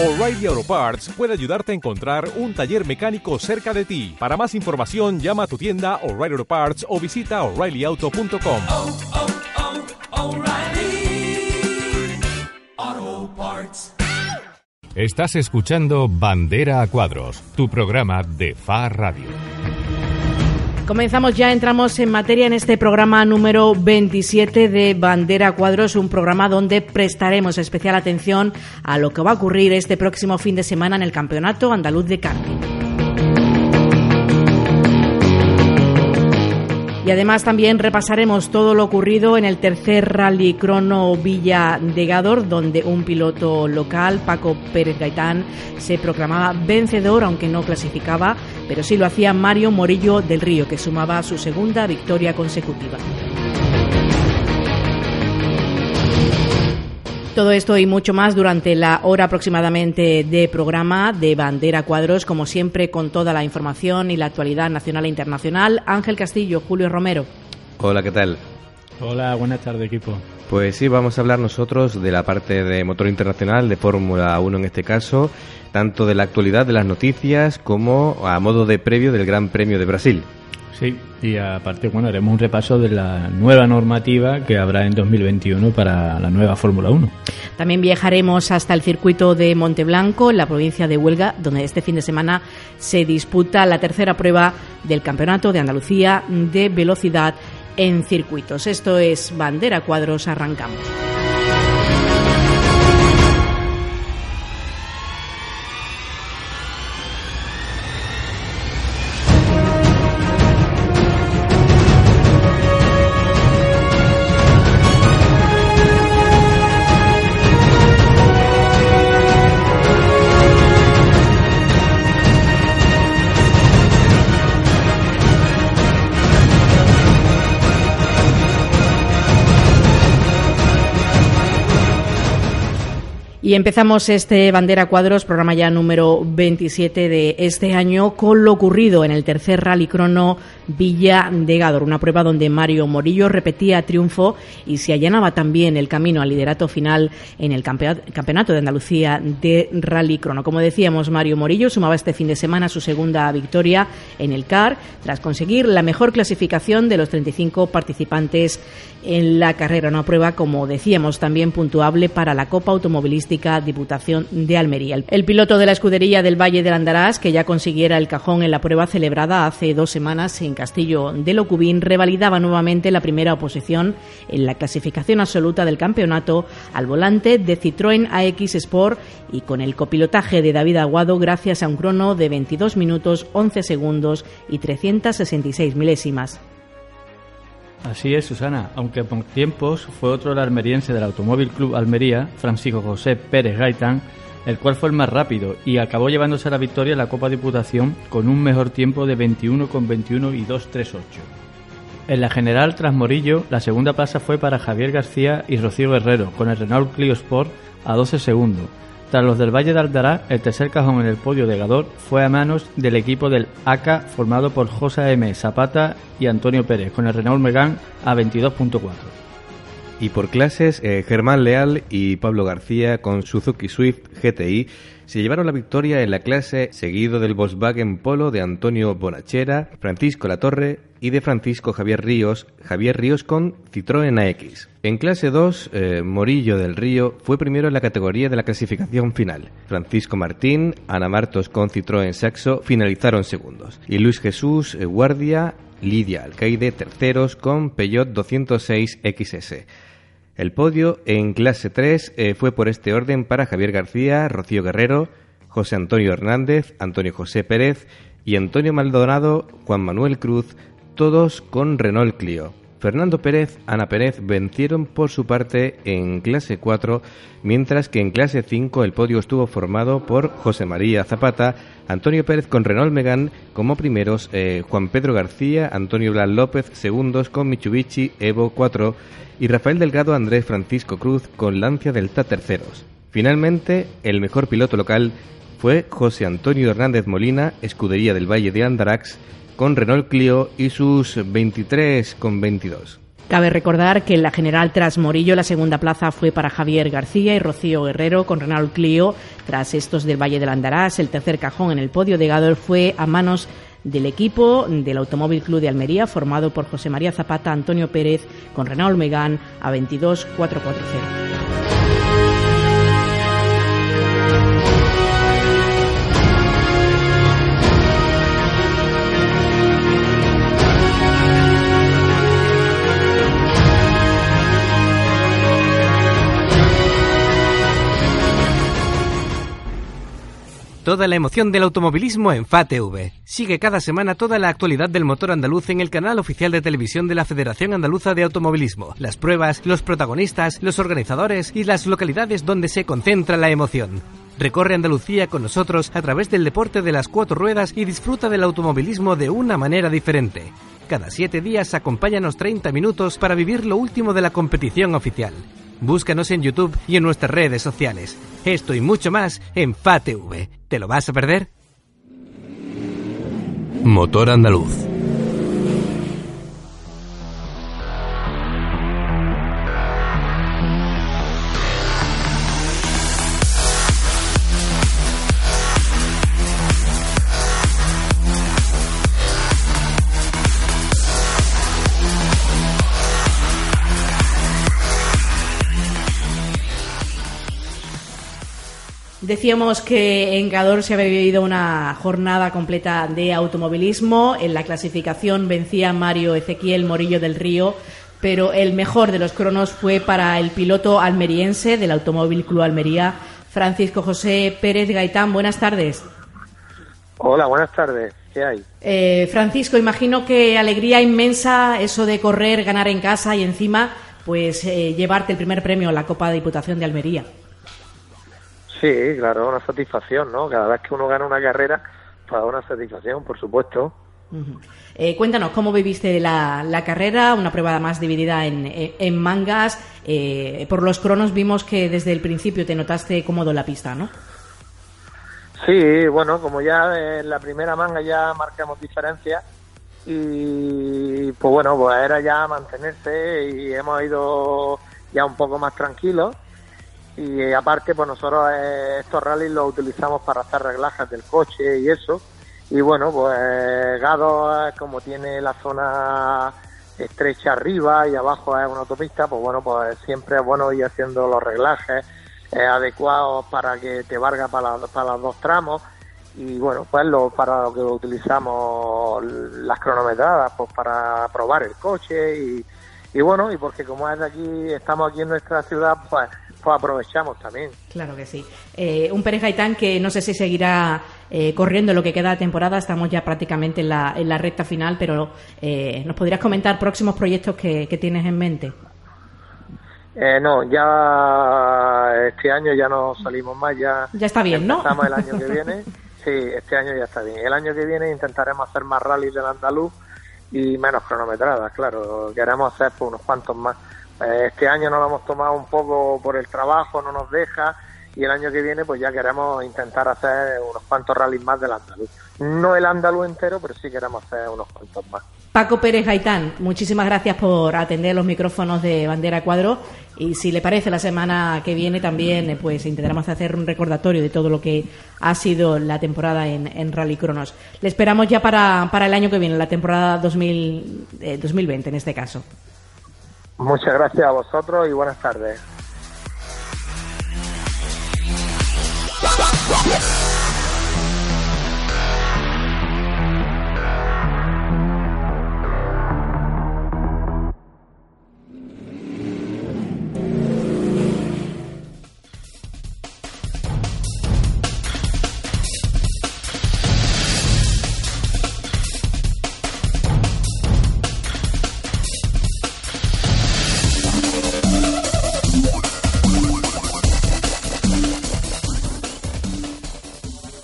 O'Reilly Auto Parts puede ayudarte a encontrar un taller mecánico cerca de ti. Para más información, llama a tu tienda O'Reilly Auto Parts o visita oreillyauto.com. oh, oh, O'Reilly Auto Parts. Estás escuchando Bandera a Cuadros, tu programa de FA Radio. Comenzamos ya, entramos en materia en este programa número 27 de Bandera Cuadros, un programa donde prestaremos especial atención a lo que va a ocurrir este próximo fin de semana en el Campeonato Andaluz de Karting. Y además también repasaremos todo lo ocurrido en el tercer Rally Crono Villa de Gador, donde un piloto local, Paco Pérez Gaitán, se proclamaba vencedor, aunque no clasificaba, pero sí lo hacía Mario Morillo del Río, que sumaba su segunda victoria consecutiva. Todo esto y mucho más durante la hora aproximadamente de programa de Bandera Cuadros, como siempre con toda la información y la actualidad nacional e internacional. Ángel Castillo, Julio Romero. Hola, ¿qué tal? Hola, buenas tardes equipo. Pues sí, vamos a hablar nosotros de la parte de motor internacional, de Fórmula 1 en este caso, tanto de la actualidad de las noticias como a modo de previo del Gran Premio de Brasil. Sí, y aparte, bueno, haremos un repaso de la nueva normativa que habrá en 2021 para la nueva Fórmula 1. También viajaremos hasta el circuito de Monteblanco, en la provincia de Huelga, donde este fin de semana se disputa la tercera prueba del Campeonato de Andalucía de Velocidad en Circuitos. Esto es Bandera Cuadros, arrancamos. Y empezamos este Bandera Cuadros, programa ya número 27 de este año, con lo ocurrido en el tercer Rally Crono Villa de Gador, una prueba donde Mario Morillo repetía triunfo y se allanaba también el camino al liderato final en el Campeonato de Andalucía de Rally Crono. Como decíamos, Mario Morillo sumaba este fin de semana su segunda victoria en el CAR, tras conseguir la mejor clasificación de los 35 participantes en la carrera. Una prueba, como decíamos, también puntuable para la Copa Automovilística Diputación de Almería. El piloto de la escudería del Valle del Andarás, que ya consiguiera el cajón en la prueba celebrada hace dos semanas en Castillo de Locubín, revalidaba nuevamente la primera oposición en la clasificación absoluta del campeonato al volante de Citroën AX Sport y con el copilotaje de David Aguado gracias a un crono de 22 minutos 11 segundos y 366 milésimas. Así es, Susana, aunque por tiempos fue otro almeriense del Automóvil Club Almería, Francisco José Pérez Gaitán, el cual fue el más rápido y acabó llevándose la victoria en la Copa Diputación con un mejor tiempo de 21,21 y 2.38. En la general tras Morillo, la segunda plaza fue para Javier García y Rocío Guerrero, con el Renault Clio Sport a 12 segundos. Tras los del Valle de Aldará, el tercer cajón en el podio de Gador fue a manos del equipo del ACA formado por José M. Zapata y Antonio Pérez, con el Renault Megane a 22.4. Y por clases, eh, Germán Leal y Pablo García con Suzuki Swift GTI se llevaron la victoria en la clase, seguido del Volkswagen Polo de Antonio Bonachera, Francisco Latorre y de Francisco Javier Ríos, Javier Ríos con Citroën AX. En clase 2, eh, Morillo del Río fue primero en la categoría de la clasificación final. Francisco Martín, Ana Martos con Citroën Saxo finalizaron segundos. Y Luis Jesús eh, Guardia, Lidia Alcaide terceros con Peugeot 206 XS. El podio en clase 3 eh, fue por este orden para Javier García, Rocío Guerrero, José Antonio Hernández, Antonio José Pérez y Antonio Maldonado, Juan Manuel Cruz, todos con Renault Clio. Fernando Pérez, Ana Pérez vencieron por su parte en clase 4, mientras que en clase 5 el podio estuvo formado por José María Zapata, Antonio Pérez con Renault Megane como primeros, eh, Juan Pedro García, Antonio Blas López segundos con Mitsubishi Evo 4 y Rafael Delgado Andrés Francisco Cruz con Lancia Delta terceros. Finalmente, el mejor piloto local fue José Antonio Hernández Molina, escudería del Valle de Andarax, con Renault Clio y sus 23 con 22. Cabe recordar que en la general tras Morillo la segunda plaza fue para Javier García y Rocío Guerrero con Renault Clio. Tras estos del Valle del Andarás, el tercer cajón en el podio de Gador fue a manos del equipo del Automóvil Club de Almería, formado por José María Zapata, Antonio Pérez, con Renault Megán A22440. Toda la emoción del automovilismo en FATV. Sigue cada semana toda la actualidad del motor andaluz en el canal oficial de televisión de la Federación Andaluza de Automovilismo. Las pruebas, los protagonistas, los organizadores y las localidades donde se concentra la emoción. Recorre Andalucía con nosotros a través del deporte de las cuatro ruedas y disfruta del automovilismo de una manera diferente. Cada siete días acompáñanos 30 minutos para vivir lo último de la competición oficial. Búscanos en YouTube y en nuestras redes sociales. Esto y mucho más en FATV. ¿Te lo vas a perder? Motor Andaluz. Decíamos que en Gador se había vivido una jornada completa de automovilismo. En la clasificación vencía Mario Ezequiel Morillo del Río, pero el mejor de los cronos fue para el piloto almeriense del Automóvil Club Almería, Francisco José Pérez Gaitán. Buenas tardes. Hola, buenas tardes. ¿Qué hay? Eh, Francisco, imagino que alegría inmensa eso de correr, ganar en casa y encima pues eh, llevarte el primer premio a la Copa de Diputación de Almería. Sí, claro, una satisfacción, ¿no? Cada vez que uno gana una carrera, pues una satisfacción, por supuesto. Eh, cuéntanos, ¿cómo viviste la, la carrera? Una prueba más dividida en, en- en mangas. Eh, por los cronos vimos que desde el principio te notaste cómodo en la pista, ¿no? Sí, bueno, como ya en la primera manga ya marcamos diferencias y pues bueno, pues era ya mantenerse y hemos ido ya un poco más tranquilos y eh, aparte pues nosotros eh, estos rallies los utilizamos para hacer reglajes del coche y eso. Y bueno, pues Gado como tiene la zona estrecha arriba y abajo es una autopista, pues bueno, pues siempre es bueno ir haciendo los reglajes eh, adecuados para que te valga para, para los dos tramos. Y bueno, pues lo, para lo que utilizamos las cronometradas, pues para probar el coche y, y bueno, y porque como es de aquí, estamos aquí en nuestra ciudad, pues, pues aprovechamos también. Claro que sí. Eh, un Pérez Gaitán que no sé si seguirá eh, corriendo lo que queda de temporada. Estamos ya prácticamente en la, en la recta final, pero eh, ¿nos podrías comentar próximos proyectos que, que tienes en mente? Eh, no, ya este año ya no salimos más, ya, Ya está bien, ¿no? Empezamos el año que viene. Sí, este año ya está bien. El año que viene intentaremos hacer más rallies del andaluz y menos cronometradas, claro. Queremos hacer pues, unos cuantos más. Eh, este año nos lo hemos tomado un poco por el trabajo, no nos deja. Y el año que viene, pues ya queremos intentar hacer unos cuantos rallies más del andaluz. No el andaluz entero, pero sí queremos hacer unos cuantos más. Paco Pérez Gaitán, muchísimas gracias por atender los micrófonos de Bandera Cuadro y si le parece la semana que viene también eh, pues intentaremos hacer un recordatorio de todo lo que ha sido la temporada en, Rally Cronos. Le esperamos ya para, para el año que viene, la temporada 2000, eh, 2020 en este caso. Muchas gracias a vosotros y buenas tardes.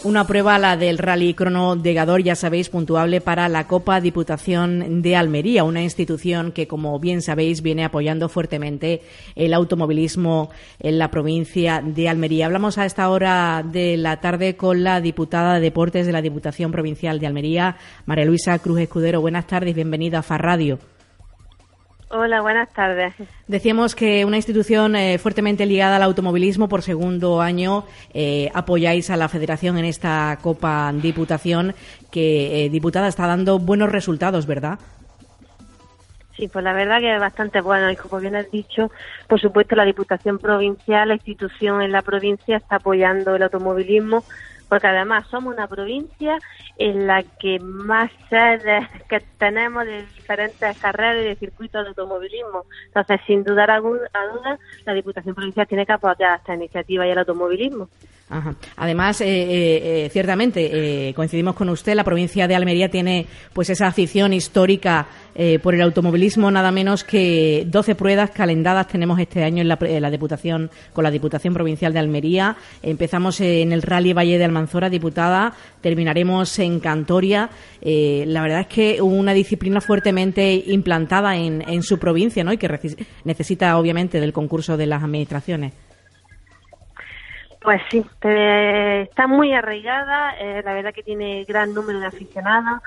Una prueba, la del Rally Crono de Gador, ya sabéis, puntuable para la Copa Diputación de Almería, una institución que, como bien sabéis, viene apoyando fuertemente el automovilismo en la provincia de Almería. Hablamos a esta hora de la tarde con la diputada de Deportes de la Diputación Provincial de Almería, María Luisa Cruz Escudero. Buenas tardes, bienvenida a Farradio. Hola, buenas tardes. Decíamos que una institución eh, fuertemente ligada al automovilismo por segundo año eh, apoyáis a la Federación en esta Copa Diputación que, eh, diputada, está dando buenos resultados, ¿verdad? Sí, pues la verdad que es bastante bueno y como bien has dicho, por supuesto la Diputación Provincial, la institución en la provincia está apoyando el automovilismo porque además somos una provincia en la que más sedes que tenemos de diferentes carreras y de circuitos de automovilismo. Entonces, sin dudar a duda, la Diputación Provincial tiene que apoyar esta iniciativa y el automovilismo. Ajá. Además, eh, eh, eh, ciertamente, coincidimos con usted, la provincia de Almería tiene pues esa afición histórica por el automovilismo, nada menos que 12 pruebas calendadas tenemos este año en la, Diputación, con la Diputación Provincial de Almería. Empezamos en el Rally Valle de Almanzora, diputada, terminaremos en Cantoria. la verdad es que una disciplina fuertemente implantada en, en su provincia ¿no? y que necesita, obviamente, del concurso de las administraciones. Pues sí, está muy arraigada, eh, la verdad que tiene gran número de aficionados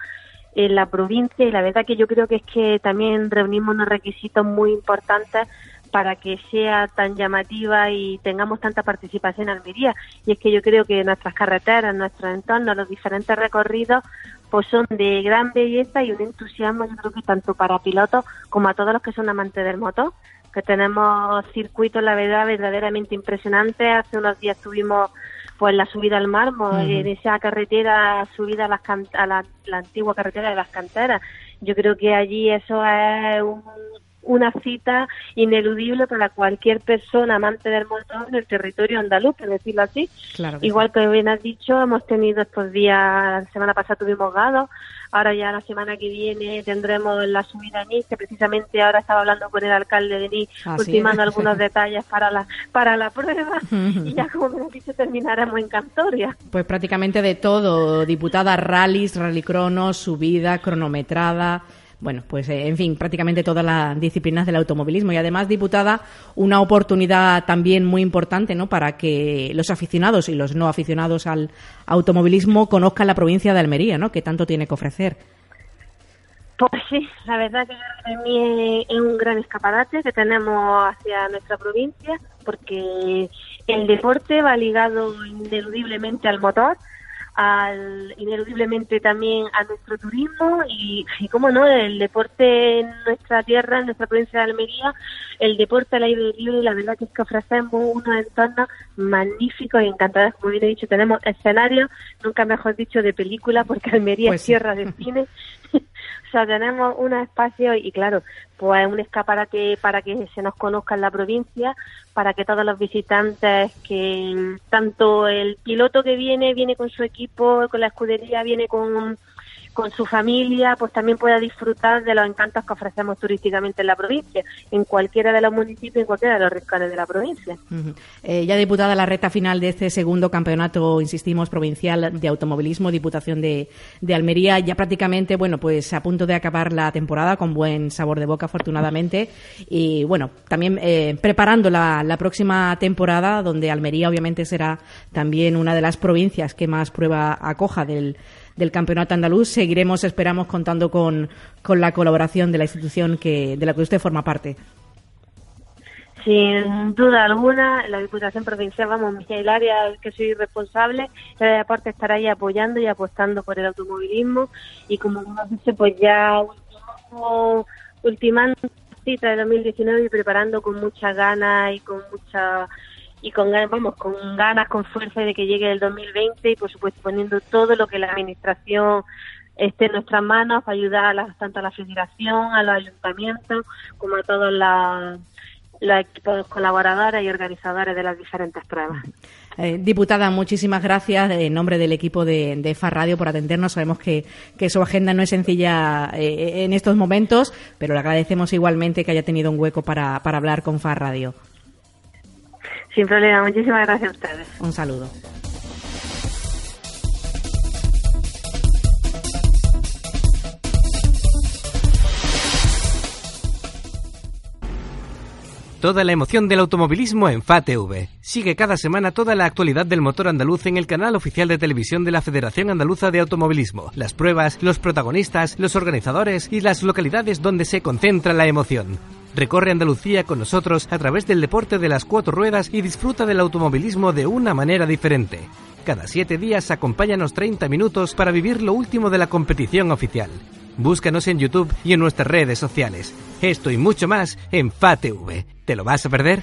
en la provincia y la verdad que yo creo que es que también reunimos unos requisitos muy importantes para que sea tan llamativa y tengamos tanta participación en Almería. Y es que yo creo que nuestras carreteras, nuestros entornos, los diferentes recorridos, pues son de gran belleza y un entusiasmo, yo creo que tanto para pilotos como a todos los que son amantes del motor que tenemos circuitos, la verdad, verdaderamente impresionantes. Hace unos días tuvimos pues la subida al mármol, en esa carretera subida a, las a la, antigua carretera de las canteras. Yo creo que allí eso es una cita ineludible para cualquier persona amante del motor en el territorio andaluz, por decirlo así. Igual que bien has dicho, hemos tenido estos días, la semana pasada tuvimos Gado, Ahora ya la semana que viene tendremos la subida en que precisamente ahora estaba hablando con el alcalde de Nice, ultimando algunos detalles para la para la prueba y ya como me dicho terminaremos en Cantoria. Pues prácticamente de todo, diputada, rallies, rallycronos, subida, cronometrada, bueno, pues eh, en fin, prácticamente todas las disciplinas del automovilismo y además, diputada, una oportunidad también muy importante, ¿no? Para que los aficionados y los no aficionados al automovilismo conozcan la provincia de Almería, ¿no? Que tanto tiene que ofrecer. Pues sí, la verdad que para mí es un gran escaparate que tenemos hacia nuestra provincia, porque el deporte va ligado ineludiblemente al motor, al, ineludiblemente también a nuestro turismo y, y cómo no, el deporte en nuestra tierra, en nuestra provincia de Almería, el deporte al aire libre, la verdad que es que ofrecemos unos entornos magníficos y encantadores, como bien he dicho, tenemos escenarios, nunca mejor dicho, de película, porque Almería es pues tierra de cine, o sea, tenemos unos espacios y claro, pues un escaparate para que se nos conozca en la provincia, para que todos los visitantes, que tanto el piloto que viene, viene con su equipo, con la escudería, viene con con su familia, pues también pueda disfrutar de los encantos que ofrecemos turísticamente en la provincia, en cualquiera de los municipios, en cualquiera de los rincones de la provincia. Eh, ya diputada la recta final de este segundo campeonato, insistimos, provincial de automovilismo, Diputación de, Almería, ya prácticamente, bueno, pues a punto de acabar la temporada con buen sabor de boca, afortunadamente, y bueno, también eh, preparando la, la próxima temporada, donde Almería obviamente será también una de las provincias que más prueba acoja del del Campeonato Andaluz. Seguiremos, esperamos, contando con, con la colaboración de la institución que, de la que usted forma parte. Sin duda alguna, la Diputación Provincial, vamos, el área que soy responsable, la de deporte estará ahí apoyando y apostando por el automovilismo y como nos dice, pues ya ultimando cita de 2019 y preparando con mucha ganas y con mucha y con vamos con ganas, con fuerza de que llegue el 2020 y por supuesto poniendo todo lo que la administración esté en nuestras manos para ayudar a tanto a la federación, a los ayuntamientos como a todos los, equipos colaboradores y organizadores de las diferentes pruebas. Eh, diputada, muchísimas gracias en nombre del equipo de, de FAR Radio por atendernos. Sabemos que, que su agenda no es sencilla eh, en estos momentos, pero le agradecemos igualmente que haya tenido un hueco para, para hablar con FAR Radio. Sin problema, muchísimas gracias a ustedes. Un saludo. Toda la emoción del automovilismo en FATV. Sigue cada semana toda la actualidad del motor andaluz en el canal oficial de televisión de la Federación Andaluza de Automovilismo. Las pruebas, los protagonistas, los organizadores y las localidades donde se concentra la emoción. Recorre Andalucía con nosotros a través del deporte de las cuatro ruedas y disfruta del automovilismo de una manera diferente. Cada siete días acompáñanos 30 minutos para vivir lo último de la competición oficial. Búscanos en YouTube y en nuestras redes sociales. Esto y mucho más en FATV. ¿Te lo vas a perder?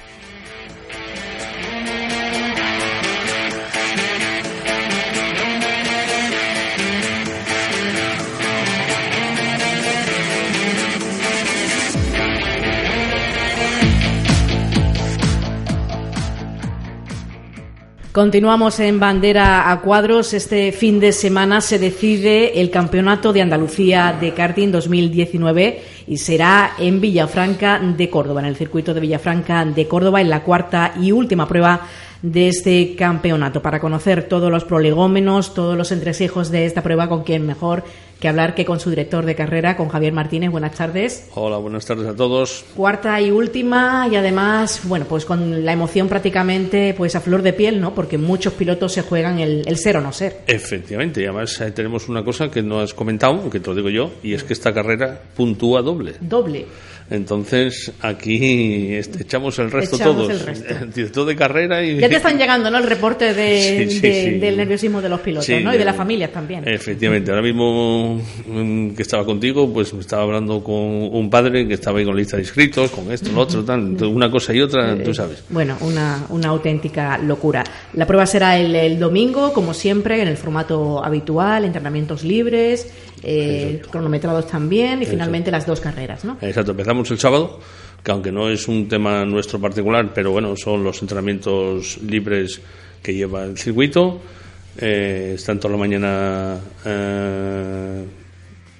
Continuamos en bandera a cuadros. Este fin de semana se decide el Campeonato de Andalucía de Karting 2019 y será en Villafranca de Córdoba, en el circuito de Villafranca de Córdoba, en la cuarta y última prueba de este campeonato. Para conocer todos los prolegómenos, todos los entresijos de esta prueba, con quien mejor que hablar que con su director de carrera, con Javier Martínez. Buenas tardes. Hola, buenas tardes a todos. Cuarta y última y además, bueno, pues con la emoción prácticamente pues a flor de piel, ¿no? Porque muchos pilotos se juegan el, el ser o no ser. Efectivamente, y además eh, tenemos una cosa que no has comentado, que te lo digo yo, y es que esta carrera puntúa doble. Doble. Entonces, aquí este, echamos el resto Echamos todos. el resto. Director de carrera y... Ya te están llegando, ¿no? El reporte de, Sí, sí, de- sí. del nerviosismo de los pilotos, ¿no? Y de las familias también. Efectivamente, ahora mismo mm, que estaba contigo, pues me estaba hablando con un padre que estaba ahí con lista de inscritos, con esto, lo otro, tal, una cosa y otra, tú sabes. Bueno, una, una auténtica locura. La prueba será el, el domingo, como siempre, en el formato habitual, entrenamientos libres, eh, cronometrados también y finalmente las dos carreras, ¿no? Exacto, empezamos el sábado, que aunque no es un tema nuestro particular, pero bueno, son los entrenamientos libres que lleva el circuito. Eh, están toda la mañana eh,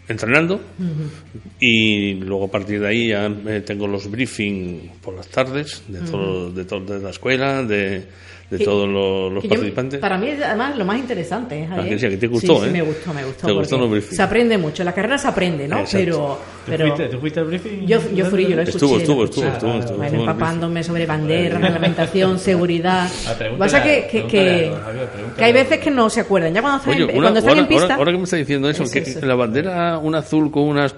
entrenando. Y luego a partir de ahí ya eh, tengo los briefing por las tardes de, todo, de, todo- de la escuela, de, de Que- todos los, los Que yo- participantes. para mí, además, lo más interesante es. Que sí, que te gustó, sí, sí, ¿eh? me gustó, me gustó. Te gustó porque los briefings. Se aprende mucho. La carrera se aprende, ¿no? Exacto. Pero. ¿Tú, pero fuiste, tú fuiste al briefing? yo, yo fui, yo lo escuché. Estuvo, empapándome sobre banderas, reglamentación, seguridad. Ah, Pasa a- que, que, que, hay veces que no se acuerdan. Ya cuando están, Oye, en, una- cuando están ahora, en pista. ahora- ahora que me está diciendo eso, Es que eso. la bandera, un azul con unas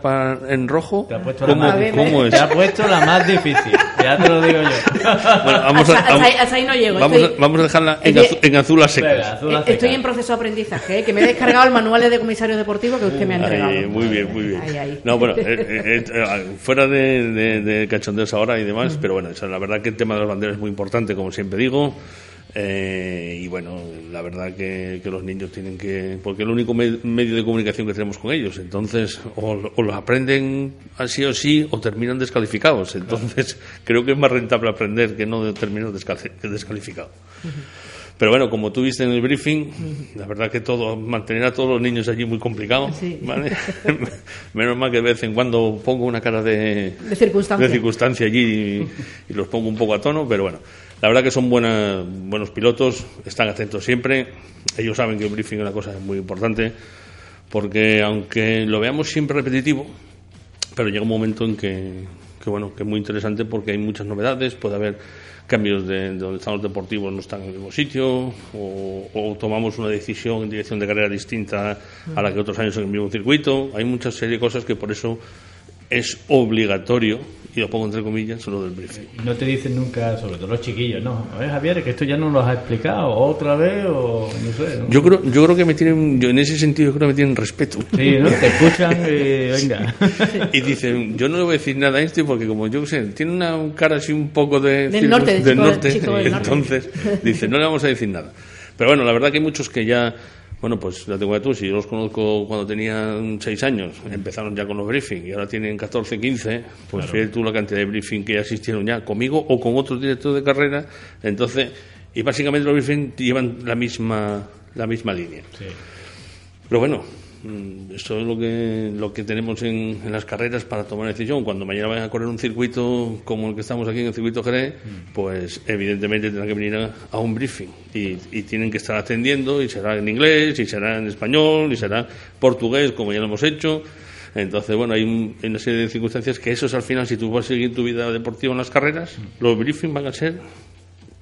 en rojo, Te ha puesto. Te ha puesto la más difícil. Ya te lo digo yo. Bueno, vamos a, Hasta- hasta vamos- ahí- hasta ahí no llego, Vamos, estoy- a, vamos a dejarla en, azu- en azul a secas. Venga, azul a Eh, Estoy en proceso de aprendizaje, ¿eh? que me he descargado el manual de comisario deportivo que usted me ha entregado. Ahí, muy bien, muy bien. Ahí, ahí. No, bueno, eh, eh, eh, fuera de, de, de cachondeos ahora y demás, pero bueno, o sea, la verdad que el tema de las banderas es muy importante, como siempre digo. Eh, y bueno, la verdad que, que los niños tienen que. Porque es el único me- medio de comunicación que tenemos con ellos. Entonces, o, o los aprenden así o sí, o terminan descalificados. Entonces, creo que es más rentable aprender que no terminar descal- descalificado. Pero bueno, como tú viste en el briefing, la verdad que todo, mantener a todos los niños allí muy complicado. Sí. ¿vale? Menos mal que de vez en cuando pongo una cara de, De circunstancia. de circunstancia allí y, y los pongo un poco a tono, pero bueno, la verdad que son buena- buenos pilotos, están atentos siempre. Ellos saben que el briefing es una cosa muy importante, porque aunque lo veamos siempre repetitivo, pero llega un momento en que, que, bueno que es muy interesante porque hay muchas novedades puede haber cambios de, de donde están los deportivos no están en el mismo sitio o, o tomamos una decisión en dirección de carrera distinta a la que otros años en el mismo circuito hay muchas serie de cosas que por eso es obligatorio y lo pongo entre comillas lo del briefing No te dicen nunca, sobre todo los chiquillos, no. A ver, Javier, que esto ya no lo has explicado otra vez o no sé. ¿no? yo creo yo creo que me tienen yo en ese sentido yo creo que me tienen respeto Sí, ¿no? Te escuchan y venga. y dicen, yo no le voy a decir nada a este porque como yo qué sé, tiene una cara así un poco de Del norte, de del chico- norte, chico del norte. entonces dice, no le vamos a decir nada. Pero bueno, la verdad que hay muchos que ya, bueno, pues la tengo de tú, si yo los conozco cuando tenían 6 años, empezaron ya con los briefing y ahora tienen 14, 15, pues fíjate tú la cantidad de briefing que ya asistieron ya conmigo o con otros directores de carrera, entonces, y básicamente los briefing llevan la misma, la misma línea. Pero bueno, esto es lo que, lo que tenemos en, en las carreras para tomar decisión. Cuando mañana vayan a correr un circuito como el que estamos aquí en el circuito Jerez, pues evidentemente tendrán que venir a, a un briefing y, y tienen que estar atendiendo y será en inglés, y será en español, y será portugués como ya lo hemos hecho. Entonces, bueno, hay, un- hay una serie de circunstancias que esos al final, si tú vas a seguir tu vida deportiva en las carreras, los briefings van a ser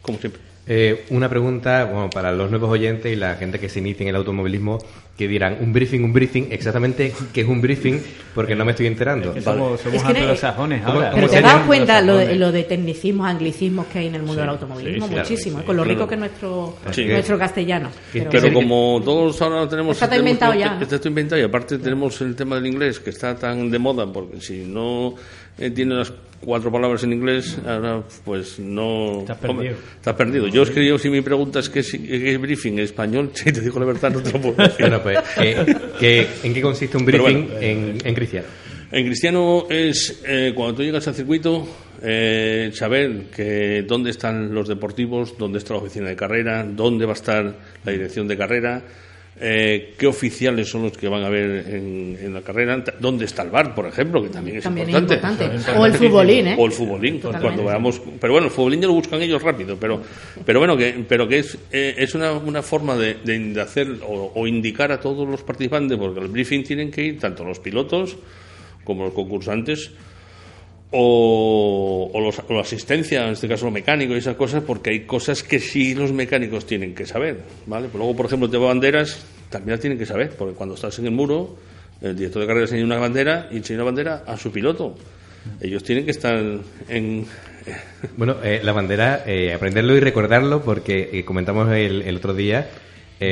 como siempre. Eh, una pregunta bueno, para los nuevos oyentes y la gente que se inicia en el automovilismo que dirán, un briefing, un briefing, exactamente qué es un briefing, porque no me estoy enterando. Que somos somos Es que ne- anglosajones ¿Cómo- ahora. Pero te das cuenta lo de, lo de tecnicismos, anglicismos que hay en el mundo Sí, del automovilismo, sí, sí, muchísimo, sí, con lo rico Claro. que es nuestro, Sí. nuestro castellano. Pero- como todos ahora tenemos... Está inventado ya. Está todo inventado y aparte tenemos el tema del inglés que está tan de moda porque si no eh, tiene las cuatro palabras en inglés, ahora pues no... Estás hombre, perdido. estás perdido. Yo es que yo si me preguntas qué es, qué es briefing en español, si te digo la verdad no te lo puedo decir. Bueno, pues, ¿qué- qué- en qué consiste un briefing bueno. en, en cristiano? En cristiano es eh, cuando tú llegas al circuito eh, saber que dónde están los deportivos, dónde está la oficina de carrera, dónde va a estar la dirección de carrera, eh, qué oficiales son los que van a ver en, en la carrera, dónde está el bar, por ejemplo, que también es También es importante. importante. O el futbolín, ¿eh? O el futbolín, Totalmente. cuando veamos. Pero bueno, el futbolín ya lo buscan ellos rápido, pero, pero bueno, que, pero que es, eh, es una, una forma de, de- de hacer o, o indicar a todos los participantes, porque al briefing tienen que ir tanto los pilotos como los concursantes o, los- o la asistencia, en este caso los mecánicos y esas cosas, porque hay cosas que sí los mecánicos tienen que saber, ¿vale? Pues luego, por ejemplo, te banderas, también las tienen que saber, porque cuando estás en el muro, el director de carrera enseña una bandera y enseña una bandera a su piloto. Ellos tienen que estar en... Bueno, eh, la bandera, eh, aprenderlo y recordarlo, porque eh, comentamos el, el otro día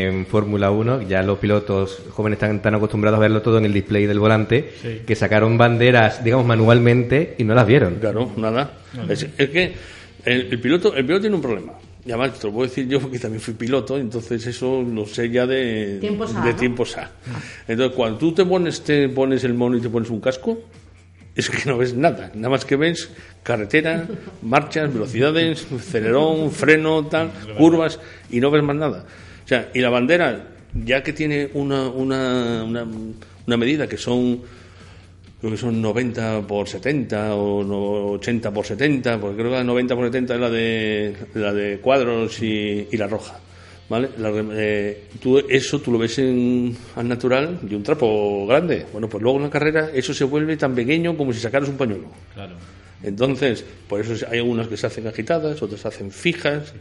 en Fórmula 1, ya los pilotos jóvenes están tan acostumbrados a verlo todo en el display del volante, Sí. que sacaron banderas, digamos, manualmente y no las vieron. Claro, nada. Es, es que el, el piloto el piloto tiene un problema. Y además te lo puedo decir yo porque también fui piloto, entonces eso lo sé ya de Tiempos A, de ¿no? tiempos A. Entonces cuando tú te pones, te pones el mono y te pones un casco, es que no ves nada. Nada más que ves carretera, marchas, velocidades, acelerón, freno, tal, curvas y no ves más nada. Sea, y la bandera, ya que tiene una, una, una, una medida que son creo que son 90 por 70 o no- 80 por 70, porque creo que la 90 por 70 es la de, la de cuadros y, y la roja. ¿Vale? La eh, tú, eso tú lo ves en, al natural y un trapo grande. Bueno, pues luego en la carrera eso se vuelve tan pequeño como si sacaras un pañuelo. Claro. Entonces, por eso hay algunas que se hacen agitadas, otras se hacen fijas.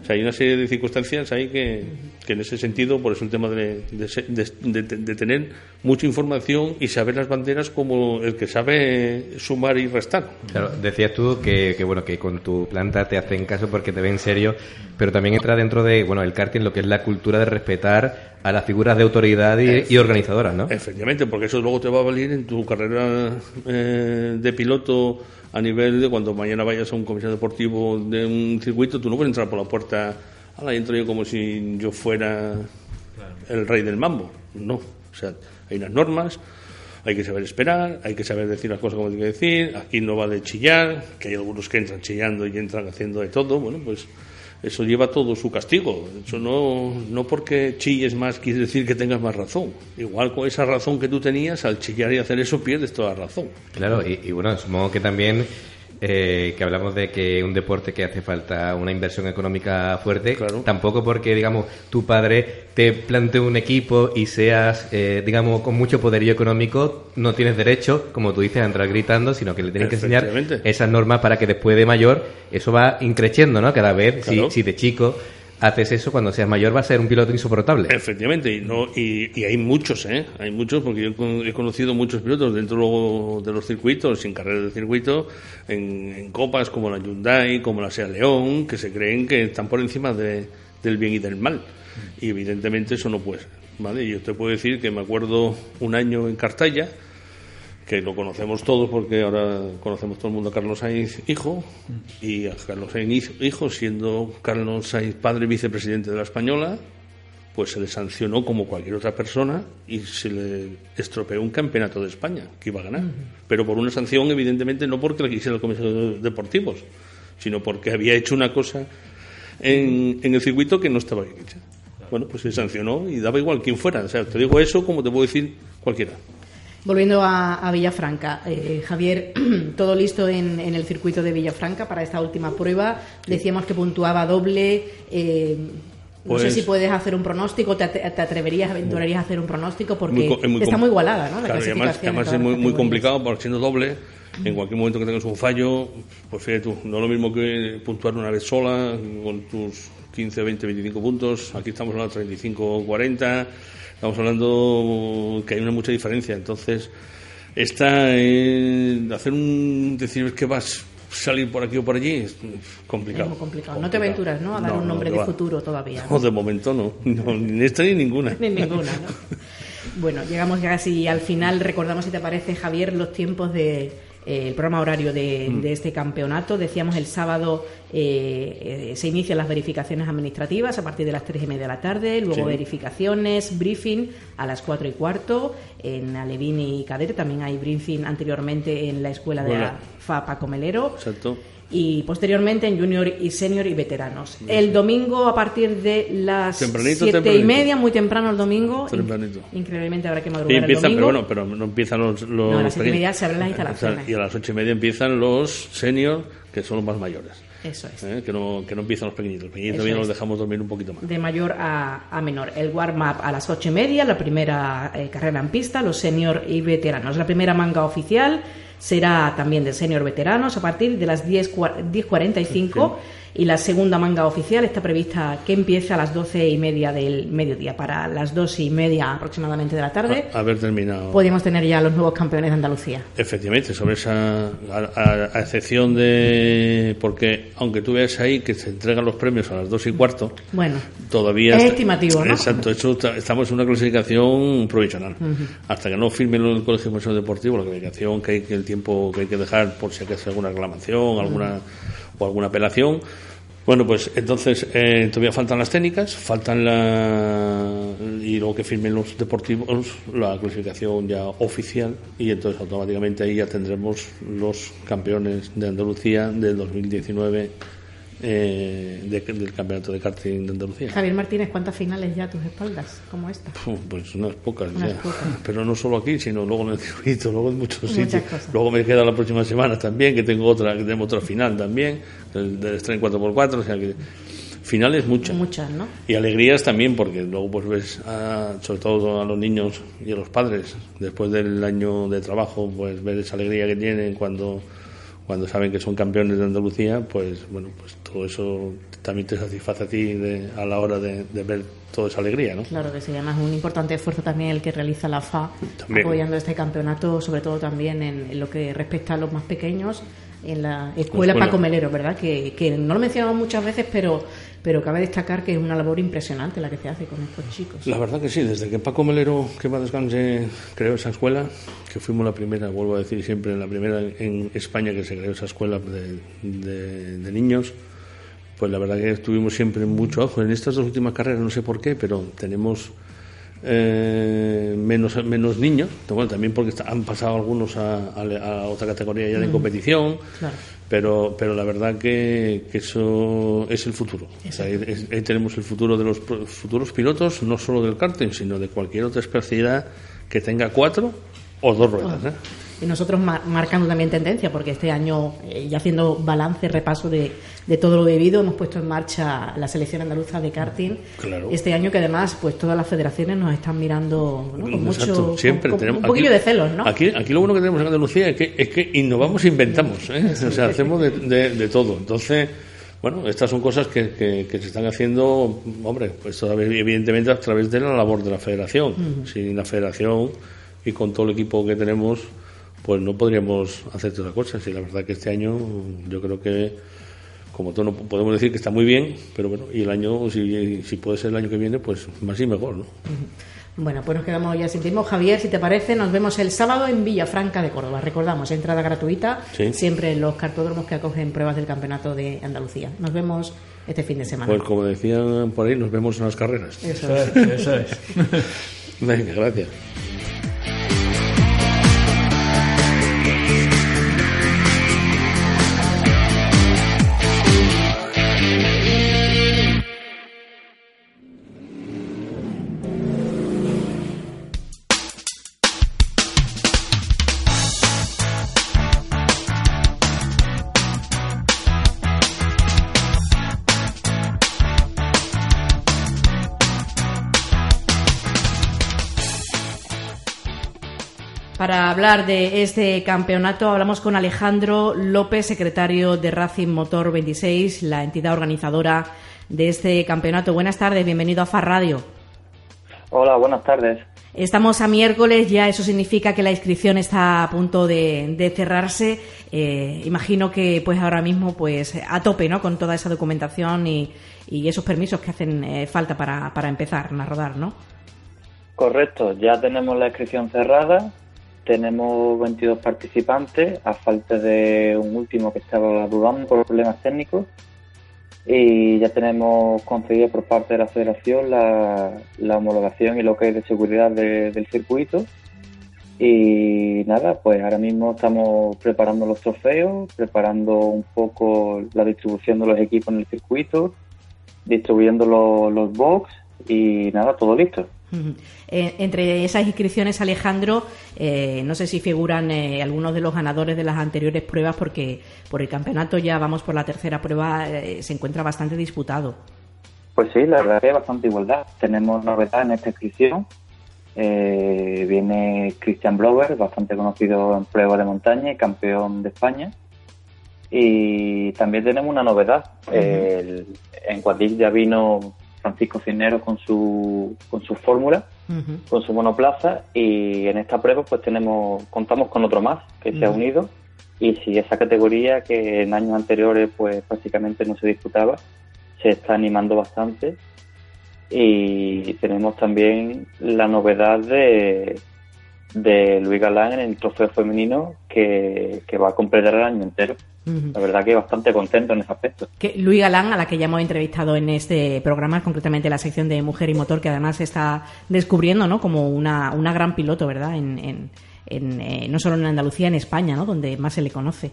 O sea, hay una serie de circunstancias ahí que, que en ese sentido, por eso el tema de, de se- de- de- de tener mucha información y saber las banderas como el que sabe sumar y restar. Claro, decías tú que, que, bueno que con tu planta te hacen caso porque te ven serio, pero también entra dentro de bueno el karting lo que es la cultura de respetar a las figuras de autoridad y, y organizadoras, ¿no? Efectivamente, porque eso luego te va a valer en tu carrera eh, de piloto a nivel de cuando mañana vayas a un comisario deportivo de un circuito, tú no puedes entrar por la puerta, ahora entro yo como si yo fuera el rey del mambo. No, o sea, hay unas normas, hay que saber esperar, hay que saber decir las cosas como hay que decir, aquí no va de chillar, que hay algunos que entran chillando y entran haciendo de todo, bueno, pues eso lleva todo su castigo. Eso no, no porque chilles más quiere decir que tengas más razón. Igual con esa razón que tú tenías, al chillar y hacer eso pierdes toda la razón. Claro, y, y bueno, supongo que también eh, que hablamos de que un deporte que hace falta una inversión económica fuerte, Claro. tampoco porque, digamos, tu padre te plantee un equipo y seas, eh, digamos, con mucho poderío económico, no tienes derecho, como tú dices, a entrar gritando, sino que le tienes que enseñar esas normas para que después de mayor eso va increciendo, ¿no? Cada vez, si, de chico haces eso, cuando seas mayor va a ser un piloto insoportable. Efectivamente, y, no, y, hay muchos, ¿eh? Hay muchos, porque yo he conocido muchos pilotos dentro de los circuitos, sin carreras de circuito, en, en copas como la Hyundai, como la Sea León, que se creen que están por encima de- del bien y del mal. Y evidentemente eso no puede ser, ¿vale? Yo te puedo decir que me acuerdo un año en Cartaya, que lo conocemos todos porque ahora conocemos todo el mundo a Carlos Sainz hijo y a Carlos Sainz hijo siendo Carlos Sainz padre vicepresidente de la Española pues se le sancionó como cualquier otra persona y se le estropeó un campeonato de España que iba a ganar. Pero por una sanción evidentemente no porque le quisiera el comisario de deportivos sino porque había hecho una cosa en, en el circuito que no estaba bien hecha. Bueno pues se sancionó y daba igual quién fuera. O sea te digo eso como te puedo decir cualquiera Volviendo a, a Villafranca, eh, Javier, todo listo en, en el circuito de Villafranca para esta última prueba. Decíamos que puntuaba doble. eh, No sé Pues- si puedes hacer un pronóstico, te, te atreverías, aventurarías a hacer un pronóstico porque Muy muy está muy igualada, ¿no? La Claro, y además, es muy, las muy complicado porque siendo doble, en cualquier momento que tengas un fallo, pues fíjate tú, no es lo mismo que puntuar una vez sola con tus 15, 20, 25 puntos. Aquí estamos hablando de 35, 40. Estamos hablando que hay una mucha diferencia. Entonces, está en hacer un decir que vas a salir por aquí o por allí es complicado. Es muy complicado. No te aventuras, ¿no? A dar No, un no, nombre de futuro todavía. No, de momento no. No, ni esta ni ninguna. Ni ninguna, ¿no? Bueno, llegamos ya casi al final. Recordamos, si te parece, Javier, los tiempos de eh, el programa horario de, Mm. de este campeonato. Decíamos el sábado eh, eh, se inician las verificaciones administrativas a partir de las tres y media de la tarde, luego Sí. verificaciones, briefing a las cuatro y cuarto en Alevín y Cadete. También hay briefing anteriormente en la escuela de la Bueno. FA Paco Melero Exacto. Y posteriormente en junior y senior y veteranos. El domingo a partir de las Tempranito, siete y tempranito. media, muy temprano el domingo. Tempranito. In- Increíblemente habrá que madrugar Y el empiezan, domingo. pero bueno, pero no empiezan los, los No, a las siete y media se abren las instalaciones. Y a las ocho y media empiezan los seniors, que son los más mayores. Eso es. ¿eh? Que, no, que no empiezan los pequeñitos. Los pequeñitos Eso es. los dejamos dormir un poquito más. De mayor a, a menor. El warm-up a las ocho y media, la primera eh, carrera en pista, los senior y veteranos. La primera manga oficial será también de senior veteranos a partir de las 10 cua- 10.45 y la segunda manga oficial está prevista que empiece a las doce y media del mediodía. Para las dos y media aproximadamente de la tarde A- haber terminado. podríamos tener ya los nuevos campeones de Andalucía. Efectivamente, sobre esa. A, a- a excepción de. Porque, aunque tú veas ahí que se entregan los premios a las dos y cuarto, Bueno, todavía. Es está- estimativo, ¿no? Exacto, está- estamos en una clasificación provisional. Hasta que no firmen el Colegio de Deportivo, la clasificación que hay que el tiempo que hay que dejar por si hay que hacer alguna reclamación, alguna o alguna apelación. Bueno, pues entonces eh, todavía faltan las técnicas, faltan la y luego que firmen los deportivos la clasificación ya oficial y entonces automáticamente ahí ya tendremos los campeones de Andalucía del 2019 eh, de- del campeonato de karting de Andalucía. Javier Martínez, ¿cuántas finales ya a tus espaldas como esta? Pues unas pocas Unas ya. pocas. Pero no solo aquí, sino luego en el circuito, luego en muchos Muchas sitios. cosas. Luego me queda la próxima semana también, que tengo otra, que tenemos otra final también, del, del Strain 4x4, o sea que finales muchas. Muchas, ¿no? Y alegrías también, porque luego pues ves, a- sobre todo a los niños y a los padres, después del año de trabajo, pues ver esa alegría que tienen cuando, cuando saben que son campeones de Andalucía, pues bueno, pues todo eso también te satisface a ti de- a la hora de, de ver toda esa alegría, ¿no? Claro que sí, además un importante esfuerzo también el que realiza la FA También. apoyando este campeonato, sobre todo también en, en lo que respecta a los más pequeños, en la escuela, escuela. Paco Melero, ¿verdad? Que, que no lo mencionamos muchas veces, pero, pero cabe destacar que es una labor impresionante la que se hace con estos chicos. La verdad que sí, desde que Paco Melero, que va a descanse, creó esa escuela, que fuimos la primera, vuelvo a decir siempre, la primera en España que se creó esa escuela de, de- de niños, pues la verdad que estuvimos siempre mucho ojo. En estas dos últimas carreras, no sé por qué, pero tenemos eh, menos, menos niños, bueno, también porque han pasado algunos a, a- a otra categoría ya de competición. Claro. Pero, pero la verdad que, que eso es el futuro. O sea, ahí, tenemos el futuro de los futuros pilotos, no solo del karting, sino de cualquier otra especialidad que tenga cuatro o dos ruedas. ¿eh? Y nosotros mar- marcando también tendencia, porque este año, eh, ya haciendo balance, repaso de, de todo lo vivido, hemos puesto en marcha la selección andaluza de karting. Claro. Este año que además, pues todas las federaciones nos están mirando ¿no? con Exacto, mucho, siempre con- con tenemos un poquillo aquí- de celos, ¿no? Aquí, aquí lo bueno que tenemos en Andalucía es que, es que innovamos e inventamos, ¿eh? o sea, hacemos de, de- de todo. Entonces, bueno, estas son cosas que, que- que se están haciendo, hombre, pues todavía, evidentemente a través de la labor de la federación. Sin la federación y con todo el equipo que tenemos, pues no podríamos hacer todas las cosas. Y la verdad que este año yo creo que como todo no podemos decir que está muy bien, pero bueno, y el año, si, si puede ser el año que viene, pues más y mejor, ¿no? Bueno, pues nos quedamos ya sin tiempo. Javier, si te parece, nos vemos el sábado en Villafranca de Córdoba. Recordamos, entrada gratuita, Sí. siempre en los cartódromos que acogen pruebas del Campeonato de Andalucía. Nos vemos este fin de semana. Pues como decían por ahí, nos vemos en las carreras. Eso Eso es, eso es. Venga, gracias. Hablar de este campeonato hablamos con Alejandro López, secretario de Racing Motor 26, la entidad organizadora de este campeonato. Buenas tardes, bienvenido a FAR Radio. Hola, buenas tardes. Estamos a miércoles, ya eso significa que la inscripción está a punto de, cerrarse. Eh, imagino que pues ahora mismo pues a tope ¿no? con toda esa documentación y, esos permisos que hacen eh, falta para, para empezar a rodar, ¿no? Correcto, ya tenemos la inscripción cerrada, tenemos 22 participantes, a falta de un último que estaba dudando por problemas técnicos y ya tenemos conseguido por parte de la federación la, homologación y lo que es de seguridad del circuito. Y nada, pues ahora mismo estamos preparando los trofeos, preparando un poco la distribución de los equipos en el circuito, distribuyendo los box y nada, todo listo. Eh, entre esas inscripciones, Alejandro, eh, no sé si figuran eh, algunos de los ganadores de las anteriores pruebas, porque por el campeonato ya vamos por la tercera prueba, se encuentra bastante disputado. Pues sí, la verdad que hay bastante igualdad. Tenemos novedad en esta inscripción. viene Christian Blower, bastante conocido en pruebas de montaña y campeón de España. Y también tenemos una novedad. en Cuadril ya vino Francisco Cisneros con su, con su fórmula, con su monoplaza y en esta prueba pues tenemos contamos con otro más que se ha unido y si esa categoría que en años anteriores pues prácticamente no se disputaba se está animando bastante y tenemos también la novedad de, de Luis Galán en el trofeo femenino que, que va a completar el año entero. La verdad que bastante contento en ese aspecto. Que Luis Galán, a la que ya hemos entrevistado en este programa, concretamente la sección de Mujer y Motor, que además se está descubriendo ¿no? como una, una gran piloto, ¿verdad? En, en, eh, no solo en Andalucía, en España, ¿no? Donde más se le conoce.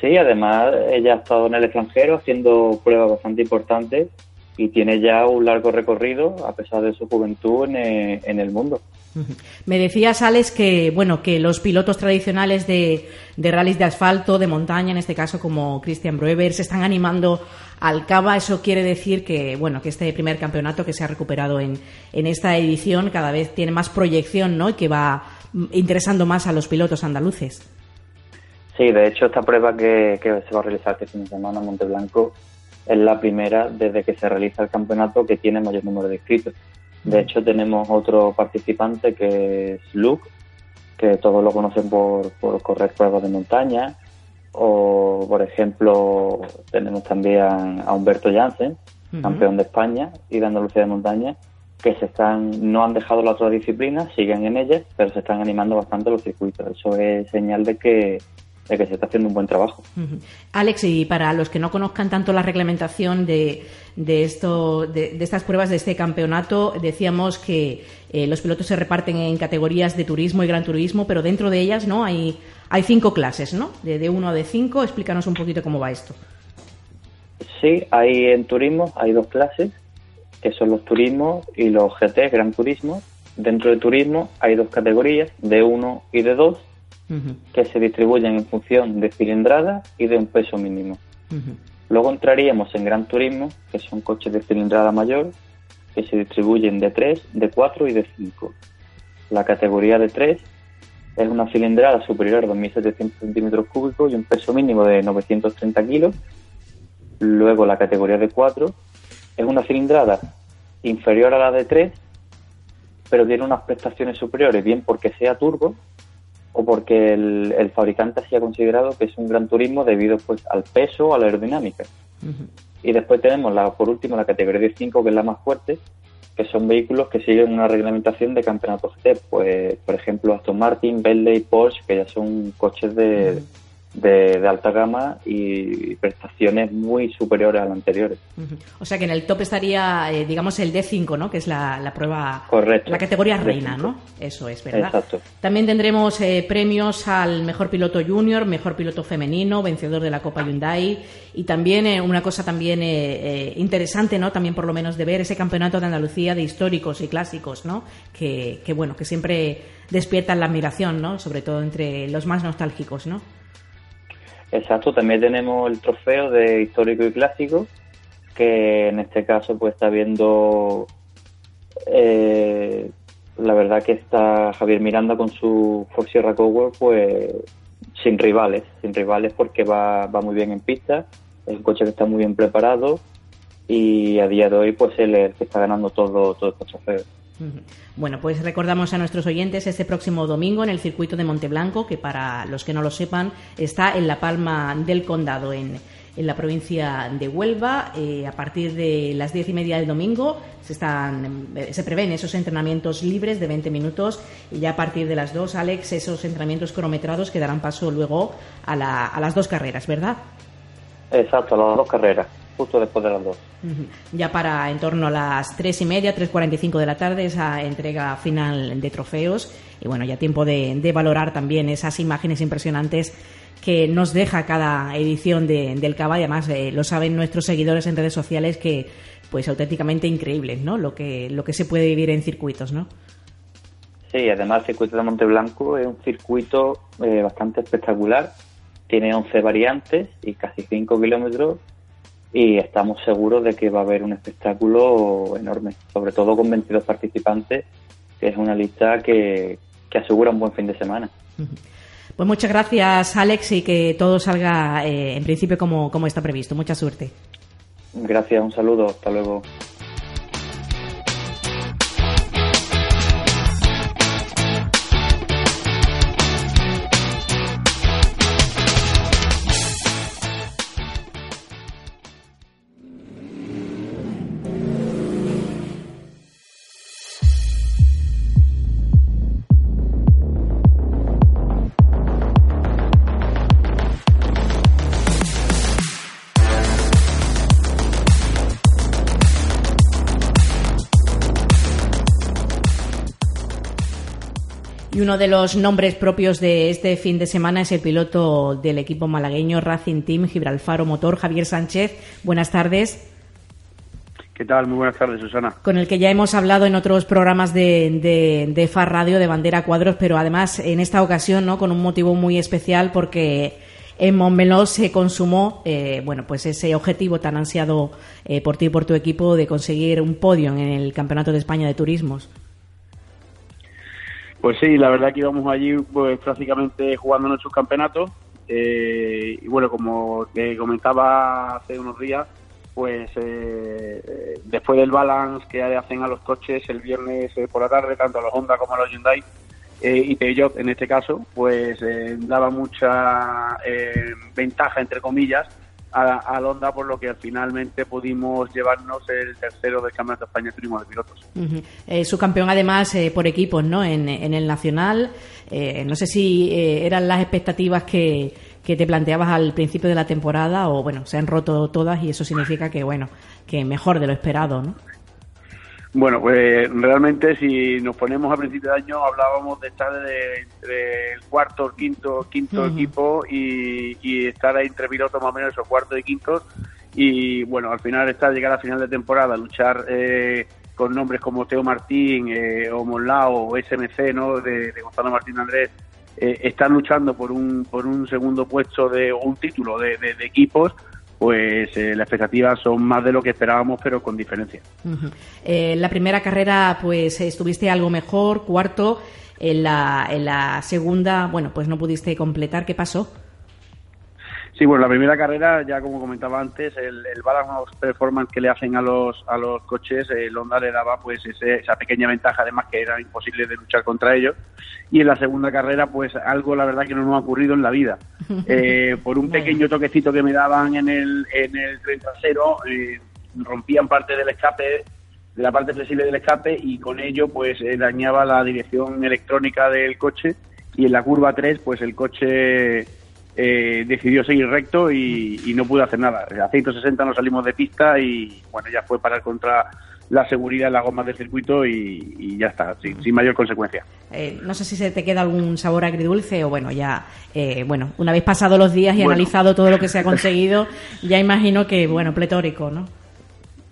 Sí, además ella ha estado en el extranjero haciendo pruebas bastante importantes y tiene ya un largo recorrido a pesar de su juventud en, eh, en el mundo. Me decías, Alex, que bueno, que los pilotos tradicionales de, de rallies de asfalto, de montaña, en este caso como Christian Broeber, se están animando al Cava. Eso quiere decir que bueno, que este primer campeonato que se ha recuperado en, en esta edición cada vez tiene más proyección, ¿no? Y que va interesando más a los pilotos andaluces. Sí, de hecho esta prueba que, que se va a realizar este fin de semana en Monteblanco es la primera desde que se realiza el campeonato que tiene mayor número de inscritos. De hecho, tenemos otro participante que es Luke, que todos lo conocen por, por correr pruebas de montaña. O, por ejemplo, tenemos también a Humberto Janssen, campeón de España y de Andalucía de montaña, que se están no han dejado la otra disciplina, siguen en ellas, pero se están animando bastante los circuitos. Eso es señal de que de que se está haciendo un buen trabajo. Alex, y para los que no conozcan tanto la reglamentación de, de, esto, de, estas pruebas de este campeonato, decíamos que eh, los pilotos se reparten en categorías de turismo y gran turismo, pero dentro de ellas no hay, hay cinco clases, ¿no? De, de uno a de cinco. Explícanos un poquito cómo va esto. Sí, hay en turismo hay dos clases, que son los turismos y los GT, Gran Turismo. Dentro de turismo hay dos categorías, de uno y de que se distribuyen en función de cilindrada y de un peso mínimo. Luego entraríamos en Gran Turismo, que son coches de cilindrada mayor, que se distribuyen de 3, de 4 y de 5. La categoría de 3 es una cilindrada superior a 2.700 centímetros cúbicos y un peso mínimo de 930 kilos. Luego la categoría de 4 es una cilindrada inferior a la de 3, pero tiene unas prestaciones superiores, bien porque sea turbo o porque el, fabricante así ha considerado que es un gran turismo debido pues al peso o a la aerodinámica. Y después tenemos la, por último la categoría de 5 que es la más fuerte, que son vehículos que siguen una reglamentación de campeonato GT, pues por ejemplo Aston Martin, Bentley, Porsche, que ya son coches de, de, alta gama y prestaciones muy superiores a las anteriores. O sea que en el top estaría, eh, digamos, el D5, ¿no? Que es la, prueba. Correcto. La categoría reina, ¿no? Eso es, ¿verdad? Exacto. También tendremos eh, premios al mejor piloto junior, mejor piloto femenino, vencedor de la Copa Hyundai. Y también eh, una cosa también interesante, ¿no? También por lo menos de ver ese campeonato de Andalucía de históricos y clásicos, ¿no? Que, que bueno, que siempre despiertan la admiración, ¿no? Sobre todo entre los más nostálgicos, ¿no? Exacto, también tenemos el trofeo de histórico y clásico, que en este caso pues está viendo eh, la verdad que está Javier Miranda con su Ford Sierra Cowboy, pues sin rivales, sin rivales porque va, va muy bien en pista, es un coche que está muy bien preparado y a día de hoy pues él es el que está ganando todo, todo estos trofeos. Bueno, pues recordamos a nuestros oyentes este próximo domingo en el circuito de Monteblanco, que para los que no lo sepan está en La Palma del Condado, en, en la provincia de Huelva. Eh, a partir de las diez y media del domingo se, están, eh, se prevén esos entrenamientos libres de 20 minutos y ya a partir de las dos, Alex, esos entrenamientos cronometrados que darán paso luego a, la, a las dos carreras, ¿verdad? Exacto, las dos carreras justo después de las dos. Ya para en torno a las tres y media, 3.45 de la tarde, esa entrega final de trofeos. Y bueno, ya tiempo de, valorar también esas imágenes impresionantes que nos deja cada edición de, del Cava. Y además eh, lo saben nuestros seguidores en redes sociales que, pues auténticamente increíbles, ¿no? Lo que, lo que se puede vivir en circuitos, ¿no? Sí, además el circuito de Monteblanco es un circuito eh, bastante espectacular. Tiene 11 variantes y casi 5 kilómetros y estamos seguros de que va a haber un espectáculo enorme, sobre todo con 22 participantes, que es una lista que, asegura un buen fin de semana. Pues muchas gracias, Alex, y que todo salga eh, en principio como, como está previsto. Mucha suerte. Gracias, un saludo, hasta luego. Uno de los nombres propios de este fin de semana es el piloto del equipo malagueño Racing Team Gibralfaro Motor, Javier Sánchez. Buenas tardes. ¿Qué tal? Muy buenas tardes, Susana. Con el que ya hemos hablado en otros programas de, de, FAR Radio, de Bandera Cuadros, pero además en esta ocasión ¿no? con un motivo muy especial porque en Montmeló se consumó eh, bueno, pues ese objetivo tan ansiado eh, por ti y por tu equipo de conseguir un podio en el Campeonato de España de Turismos. Pues sí, la verdad que íbamos allí pues prácticamente jugando nuestros campeonatos. Eh, y bueno, como te comentaba hace unos días, pues eh, después del balance que hacen a los coches el viernes eh, por la tarde, tanto a los Honda como a los Hyundai y Peugeot en este caso, pues daba mucha ventaja, entre comillas, a, Honda, por lo que finalmente pudimos llevarnos el tercero del Campeonato de España Turismo de Pilotos. Eh, su campeón, además, eh, por equipos, ¿no? En, el Nacional. Eh, no sé si eran las expectativas que, que te planteabas al principio de la temporada o, bueno, se han roto todas y eso significa que, bueno, que mejor de lo esperado, ¿no? Bueno, pues realmente si nos ponemos a principio de año hablábamos de estar entre el cuarto, quinto, quinto equipo y, estar ahí entre pilotos más o menos esos cuartos y quintos. Y bueno, al final estar llegar a final de temporada, luchar eh, con nombres como Teo Martín eh, o Monlao o SMC, ¿no? De, Gonzalo Martín Andrés, eh, están luchando por un, por un segundo puesto de o un título de equipos pues eh, las expectativas son más de lo que esperábamos, pero con diferencia. Eh, la primera carrera, pues estuviste algo mejor, cuarto. En la, en la segunda, bueno, pues no pudiste completar. ¿Qué pasó? Sí, bueno, la primera carrera, ya como comentaba antes, el, el balance performance que le hacen a los a los coches, el Honda le daba pues esa pequeña ventaja, además que era imposible de luchar contra ellos. Y en la segunda carrera, pues algo la verdad que no nos ha ocurrido en la vida. Eh, por un pequeño toquecito que me daban en el, en el tren trasero, eh, rompían parte del escape, de la parte flexible del escape, y con ello pues eh, dañaba la dirección electrónica del coche. Y en la curva 3, pues el coche eh, decidió seguir recto y, no pudo hacer nada. A 160 nos salimos de pista y bueno, ya fue parar contra la seguridad en las gomas del circuito y, ya está, sin, mayor consecuencia. Eh, no sé si se te queda algún sabor agridulce o bueno, ya, eh, bueno, una vez pasado los días y analizado todo lo que se ha conseguido, ya imagino que, bueno, pletórico, ¿no?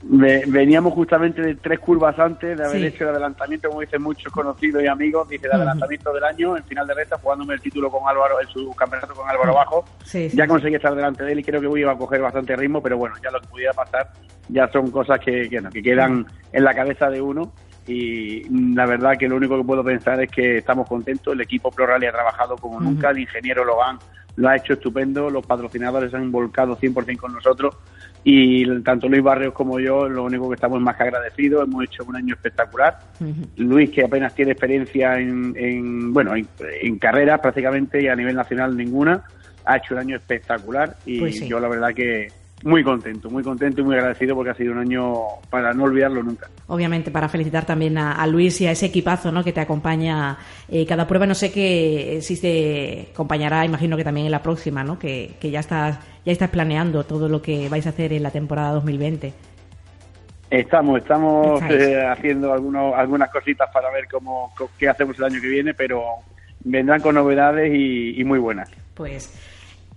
Veníamos justamente de tres curvas antes de haber hecho el adelantamiento, como dicen muchos conocidos y amigos, dice el adelantamiento del año, en final de recta, jugándome el título con Álvaro, en su campeonato con Álvaro Bajo. ya conseguí estar delante de él y creo que voy a coger bastante ritmo, pero bueno, ya lo que pudiera pasar ya son cosas que, que, que quedan en la cabeza de uno. Y la verdad que lo único que puedo pensar es que estamos contentos, el equipo Pro Rally ha trabajado como nunca, el ingeniero Logan lo ha hecho estupendo, los patrocinadores han volcado 100% con nosotros y tanto Luis Barrios como yo lo único que estamos más que agradecidos, hemos hecho un año espectacular. Luis que apenas tiene experiencia en, bueno, en, carreras prácticamente y a nivel nacional ninguna, ha hecho un año espectacular y Pues sí. yo la verdad que muy contento, muy contento y muy agradecido porque ha sido un año para no olvidarlo nunca. Obviamente, para felicitar también a, a Luis y a ese equipazo ¿no? que te acompaña eh, cada prueba. No sé que si te acompañará, imagino que también en la próxima, ¿no? que, que ya, estás, ya estás planeando todo lo que vais a hacer en la temporada 2020. Estamos, estamos eh, haciendo algunos, algunas cositas para ver cómo, qué hacemos el año que viene, pero vendrán con novedades y, y muy buenas. Pues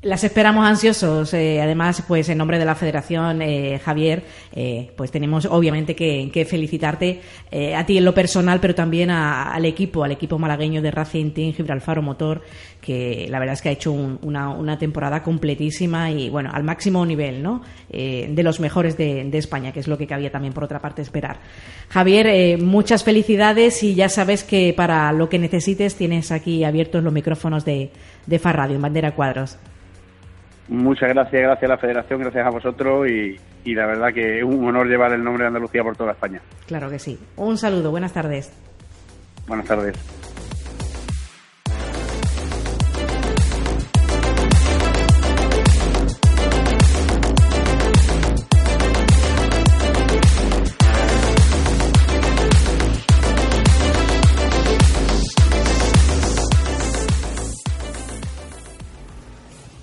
las esperamos ansiosos. eh, además, pues en nombre de la Federación, eh, Javier, eh, pues tenemos obviamente que, que felicitarte eh, a ti en lo personal, pero también a- al equipo, al equipo malagueño de Racing Team Gibralfaro Motor, que la verdad es que ha hecho un- una, temporada completísima y bueno, al máximo nivel, ¿no? Eh, de los mejores de, España, que es lo que cabía también por otra parte esperar. Javier, eh, muchas felicidades y ya sabes que para lo que necesites tienes aquí abiertos los micrófonos de, de Far Radio en Bandera Cuadros. Muchas gracias, gracias a la Federación, gracias a vosotros y, y la verdad que es un honor llevar el nombre de Andalucía por toda España. Claro que sí. Un saludo, buenas tardes. Buenas tardes.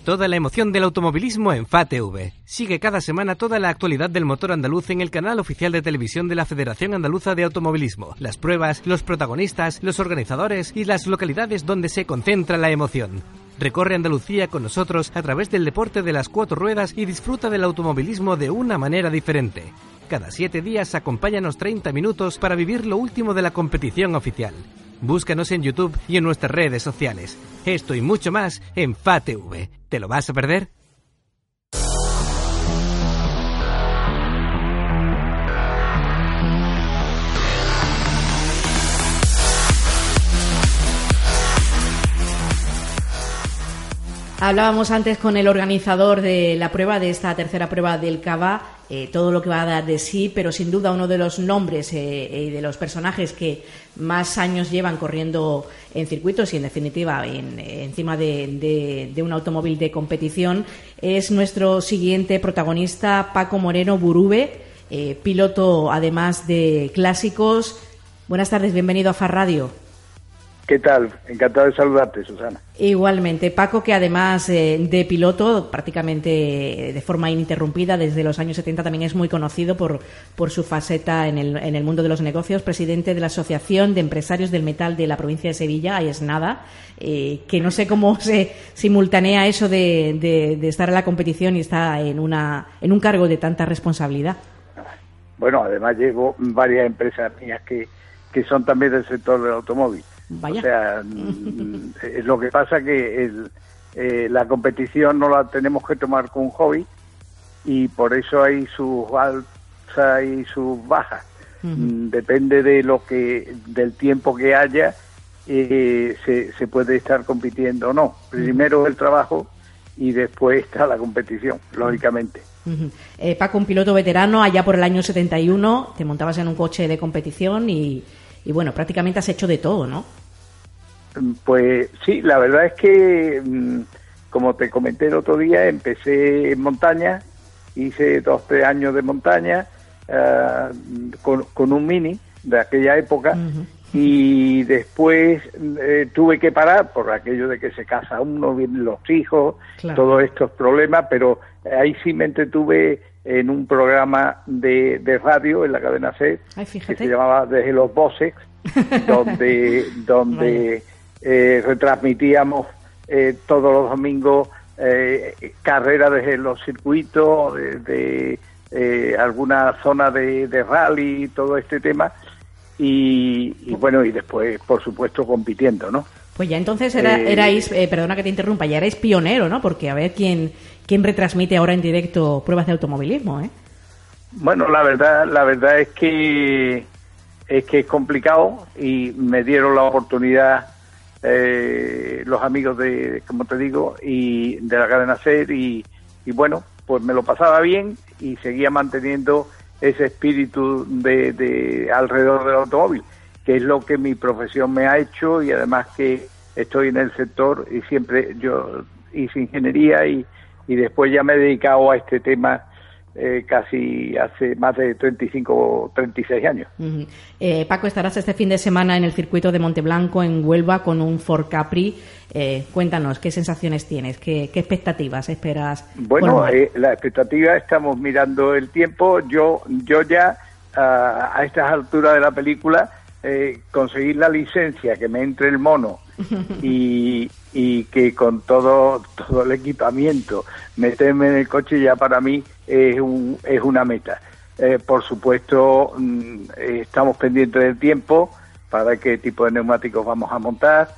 Toda la emoción del automovilismo en FATV. Sigue cada semana toda la actualidad del motor andaluz en el canal oficial de televisión de la Federación Andaluza de Automovilismo. Las pruebas, los protagonistas, los organizadores y las localidades donde se concentra la emoción. Recorre Andalucía con nosotros a través del deporte de las cuatro ruedas y disfruta del automovilismo de una manera diferente. Cada siete días acompáñanos 30 minutos para vivir lo último de la competición oficial. Búscanos en YouTube y en nuestras redes sociales. Esto y mucho más en FATV. ¿Te lo vas a perder? Hablábamos antes con el organizador de la prueba, de esta tercera prueba del Cava, eh, todo lo que va a dar de sí, pero sin duda uno de los nombres eh, y de los personajes que más años llevan corriendo en circuitos y, en definitiva, en- encima de, un automóvil de competición es nuestro siguiente protagonista, Paco Moreno Burube, eh, piloto además de clásicos. Buenas tardes, bienvenido a Far Radio. ¿Qué tal? Encantado de saludarte, Susana. Igualmente, Paco, que además eh, de piloto, prácticamente eh, de forma ininterrumpida desde los años 70, también es muy conocido por, por su faceta en el, en el mundo de los negocios, presidente de la Asociación de Empresarios del Metal de la provincia de Sevilla, ahí es nada, eh, que no sé cómo se simultanea eso de, de- de estar en la competición y estar en, una, en un cargo de tanta responsabilidad. Bueno, además llevo varias empresas mías que, que son también del sector del automóvil. Vaya. O sea, mm, es lo que pasa que el, eh, la competición no la tenemos que tomar con un hobby y por eso hay sus alzas y sus bajas. Mm, Depende de lo que del tiempo que haya eh, se, se puede estar compitiendo o no. Primero el trabajo y después está la competición, lógicamente. Ujú. Eh, Paco, un piloto veterano, allá por el año 71, te montabas en un coche de competición y, y bueno, prácticamente has hecho de todo, ¿no? Pues sí, la verdad es que, mm, como te comenté el otro día, empecé en montaña, hice dos, tres años de montaña ah, con, con un mini de aquella época y después eh, tuve que parar por aquello de que se casa uno, vienen los hijos, Claro. todos estos problemas, pero ahí sí me entretuve en un programa de, de radio en la cadena C Ay, que se llamaba Desde los Bosses, donde, donde eh, retransmitíamos eh, todos los domingos eh, carreras desde los circuitos, de, de, eh, alguna zona de, de rally, todo este tema. Y, y bueno, y después, por supuesto, compitiendo, ¿no? Pues ya entonces era, Eh, erais, eh, perdona que te interrumpa, ya erais pionero, ¿no? Porque a ver quién, quién retransmite ahora en directo pruebas de automovilismo, ¿eh? Bueno, la verdad, la verdad es que es que es complicado y me dieron la oportunidad eh, los amigos de, como te digo, y de la cadena SER y, y bueno, pues me lo pasaba bien y seguía manteniendo ese espíritu de, de alrededor del automóvil, que es lo que mi profesión me ha hecho y además que estoy en el sector y siempre yo hice ingeniería y, y después ya me he dedicado a este tema eh, casi hace más de 35 o 36 años. Ujú. Eh, Paco, estarás este fin de semana en el circuito de Monteblanco, en Huelva, con un Ford Capri. Eh, cuéntanos, ¿qué sensaciones tienes? ¿Qué, qué expectativas esperas? Bueno, eh, la expectativa, estamos mirando el tiempo. Yo, yo ya ah, a estas alturas de la película eh, conseguir la licencia, que me entre el mono y, y que con todo, todo el equipamiento meterme en el coche ya para mí es, un, es una meta. Eh, por supuesto, mm, eh, estamos pendientes del tiempo para qué tipo de neumáticos vamos a montar.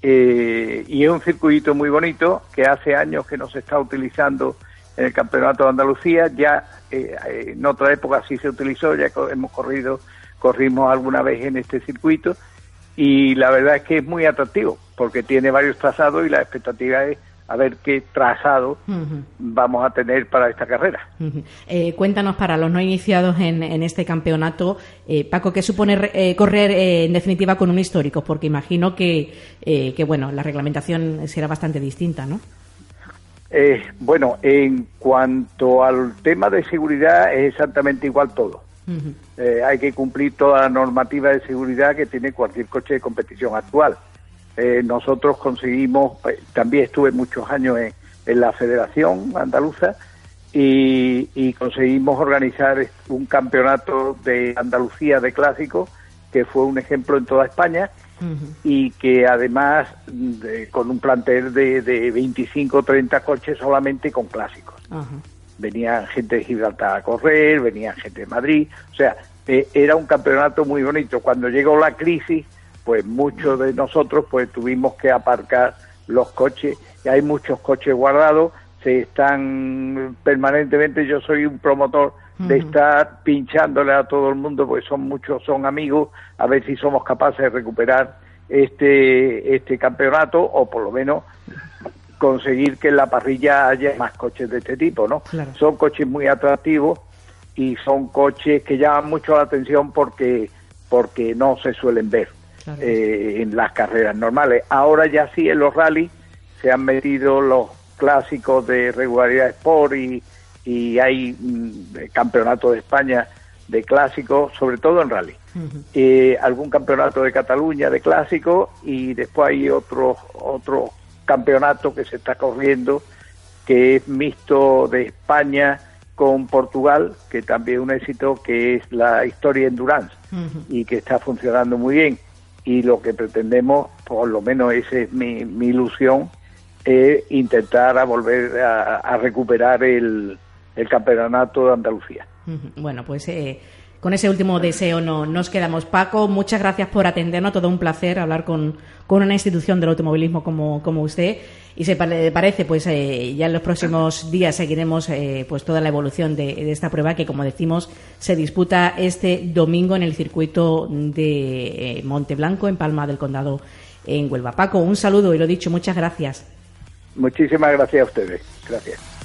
Eh, y es un circuito muy bonito que hace años que no se está utilizando en el Campeonato de Andalucía. Ya eh, en otra época sí se utilizó, ya hemos corrido, corrimos alguna vez en este circuito y la verdad es que es muy atractivo porque tiene varios trazados y la expectativa es a ver qué trazado vamos a tener para esta carrera. Eh, cuéntanos para los no iniciados en, en este campeonato, eh, Paco, ¿qué supone eh, correr eh, en definitiva con un histórico? Porque imagino que, eh, que bueno, la reglamentación será bastante distinta, ¿no? Eh, bueno, en cuanto al tema de seguridad es exactamente igual todo. Eh, hay que cumplir toda la normativa de seguridad que tiene cualquier coche de competición actual. Eh, nosotros conseguimos, eh, también estuve muchos años en, en la Federación Andaluza y, y conseguimos organizar un campeonato de Andalucía de clásicos que fue un ejemplo en toda España y que además de- con un plantel de, de 25 o 30 coches solamente con clásicos. Venían gente de Gibraltar a correr, venían gente de Madrid, o sea, eh, era un campeonato muy bonito. Cuando llegó la crisis, pues muchos de nosotros pues tuvimos que aparcar los coches, y hay muchos coches guardados, se están permanentemente, yo soy un promotor de estar pinchándole a todo el mundo, porque son muchos, son amigos, a ver si somos capaces de recuperar este, este campeonato, o por lo menos conseguir que en la parrilla haya más coches de este tipo, ¿no? Claro. Son coches muy atractivos y son coches que llaman mucho la atención porque porque no se suelen ver Claro. eh, en las carreras normales. Ahora ya sí en los rallies se han metido los clásicos de regularidad Sport y, y hay mm, campeonato de España de clásicos, sobre todo en rally. Eh, algún campeonato de Cataluña de clásicos y después hay otro otro campeonato que se está corriendo que es mixto de España con Portugal, que también es un éxito, que es la historia Endurance y que está funcionando muy bien. Y lo que pretendemos, por lo menos esa es mi, mi ilusión, es intentar a volver a, a recuperar el, el campeonato de Andalucía. Bueno, pues eh, con ese último deseo no, nos quedamos. Paco, muchas gracias por atendernos. Todo un placer hablar con, una institución del automovilismo como, usted. Y se pare- parece, pues eh, ya en los próximos días seguiremos eh, pues toda la evolución de, de esta prueba que, como decimos, se disputa este domingo en el circuito de eh, Monteblanco, en Palma del Condado, en Huelva. Paco, un saludo y lo dicho, muchas gracias. Muchísimas gracias a ustedes. Gracias.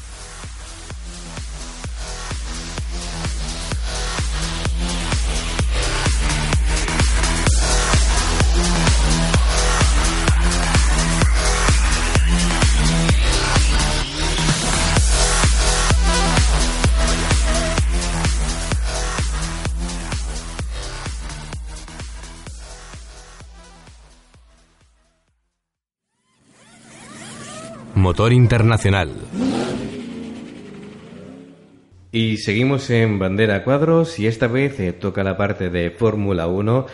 Motor Internacional. Y seguimos en bandera cuadros y esta vez eh, toca la parte de Fórmula 1,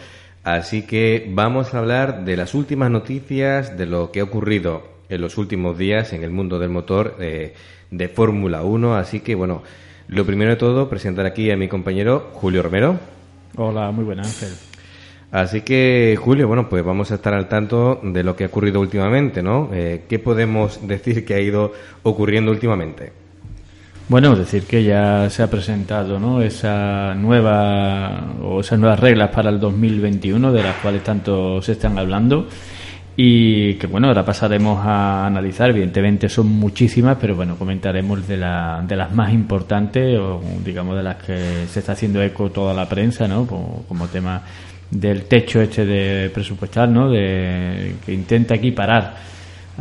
así que vamos a hablar de las últimas noticias de lo que ha ocurrido en los últimos días en el mundo del motor eh, de Fórmula 1, así que bueno, lo primero de todo presentar aquí a mi compañero Julio Romero. Hola, muy buena Ángel. Así que, Julio, bueno, pues vamos a estar al tanto de lo que ha ocurrido últimamente, ¿no? Eh, ¿Qué podemos decir que ha ido ocurriendo últimamente? Bueno, decir que ya se ha presentado ¿no? esa nueva o esas nuevas reglas para el 2021 de las cuales tanto se están hablando y que bueno, ahora pasaremos a analizar, evidentemente son muchísimas, pero bueno, comentaremos de, la, de las más importantes o digamos de las que se está haciendo eco toda la prensa, ¿no? Como, como tema del techo este de presupuestal, ¿no? De, que intenta equiparar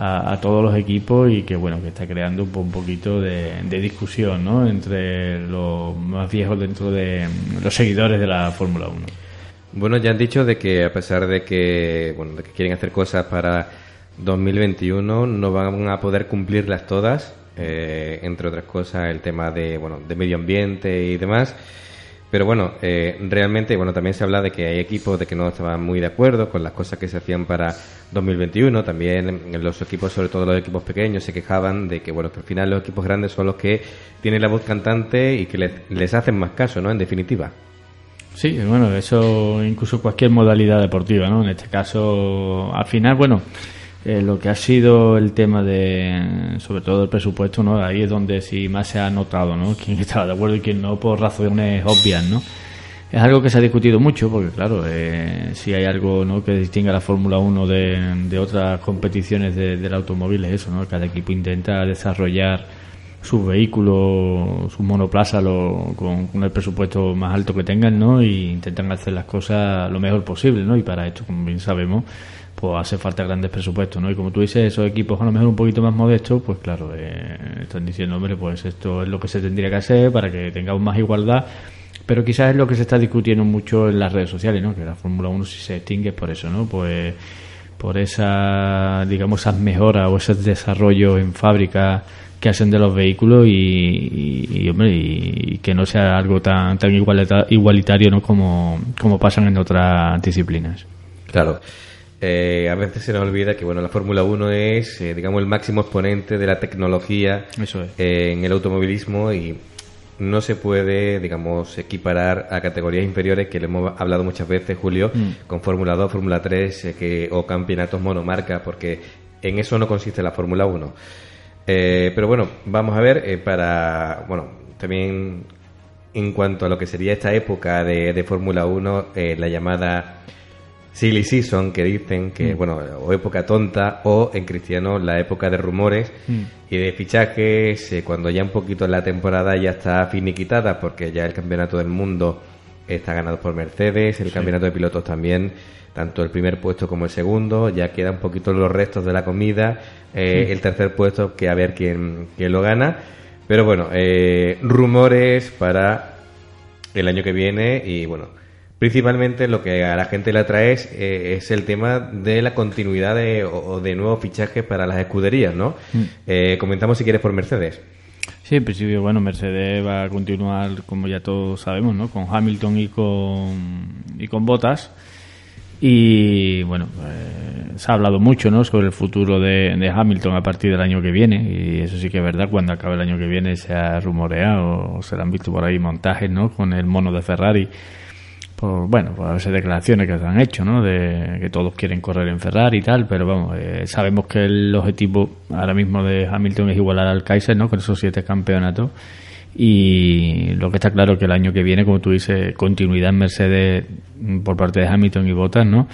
a, todos los equipos y que bueno que está creando un, poquito de, discusión ¿no? entre los más viejos dentro de los seguidores de la Fórmula 1. Bueno, ya han dicho de que a pesar de que bueno de que quieren hacer cosas para 2021 no van a poder cumplirlas todas, eh, entre otras cosas el tema de bueno de medio ambiente y demás. Pero bueno, eh, realmente, bueno, también se habla de que hay equipos de que no estaban muy de acuerdo con las cosas que se hacían para 2021. También los equipos, sobre todo los equipos pequeños, se quejaban de que, bueno, que al final los equipos grandes son los que tienen la voz cantante y que les, les hacen más caso, ¿no? En definitiva. Sí, bueno, eso incluso cualquier modalidad deportiva, ¿no? En este caso, al final, bueno, eh, lo que ha sido el tema de, sobre todo el presupuesto, ¿no? Ahí es donde sí más se ha notado, ¿no? Quién estaba de acuerdo y quién no, por razones obvias, ¿no? Es algo que se ha discutido mucho porque, claro, eh, si hay algo ¿no? que distingue a la Fórmula 1 de, otras competiciones del automóvil es eso, ¿no? Cada equipo intenta desarrollar sus vehículos, sus monoplazas con, con, el presupuesto más alto que tengan, ¿no? Y intentan hacer las cosas lo mejor posible, ¿no? Y para esto, como bien sabemos, pues hace falta grandes presupuestos, ¿no? Y como tú dices, esos equipos a lo mejor un poquito más modestos, pues claro, eh, están diciendo, hombre, pues esto es lo que se tendría que hacer para que tengamos más igualdad, pero quizás es lo que se está discutiendo mucho en las redes sociales, ¿no? Que la Fórmula 1 si se extingue por eso, ¿no? Pues por esa, digamos, esas mejoras o esos desarrollos en fábrica que hacen de los vehículos y, hombre, y, que no sea algo tan, tan igualitario, ¿no? Como, como pasan en otras disciplinas. Claro. Eh, a veces se nos olvida que bueno la Fórmula 1 es eh, digamos el máximo exponente de la tecnología eh, en el automovilismo y no se puede digamos equiparar a categorías inferiores que le hemos hablado muchas veces Julio mm. con Fórmula 2 Fórmula 3 que, o campeonatos monomarca porque en eso no consiste la Fórmula 1 pero bueno vamos a ver para bueno también en cuanto a lo que sería esta época de, de Fórmula 1 la llamada silly season que dicen que, mm. bueno, o época tonta o en cristiano la época de rumores mm. y de fichajes eh, cuando ya un poquito la temporada ya está finiquitada porque ya el campeonato del mundo está ganado por Mercedes, el campeonato de pilotos también, tanto el primer puesto como el segundo, ya quedan un poquito los restos de la comida, eh, el tercer puesto que a ver quién, quién lo gana, pero bueno, eh, rumores para el año que viene y bueno, Principalmente lo que a la gente le atrae es, eh, el tema de la continuidad de, o, de nuevos fichajes para las escuderías, ¿no? Mm. Eh, comentamos si quieres por Mercedes. Sí, en principio, bueno, Mercedes va a continuar, como ya todos sabemos, ¿no? Con Hamilton y con, y con Bottas. Y bueno, eh, se ha hablado mucho ¿no? sobre el futuro de, de, Hamilton a partir del año que viene. Y eso sí que es verdad, cuando acabe el año que viene se ha rumoreado o se han visto por ahí montajes ¿no? con el mono de Ferrari por bueno por esas declaraciones que se han hecho no de que todos quieren correr en Ferrari y tal pero vamos eh, sabemos que el objetivo ahora mismo de Hamilton es igualar al Kaiser no con esos siete campeonatos. Y lo que está claro que el año que viene como tú dices continuidad en Mercedes por parte de Hamilton y Bottas no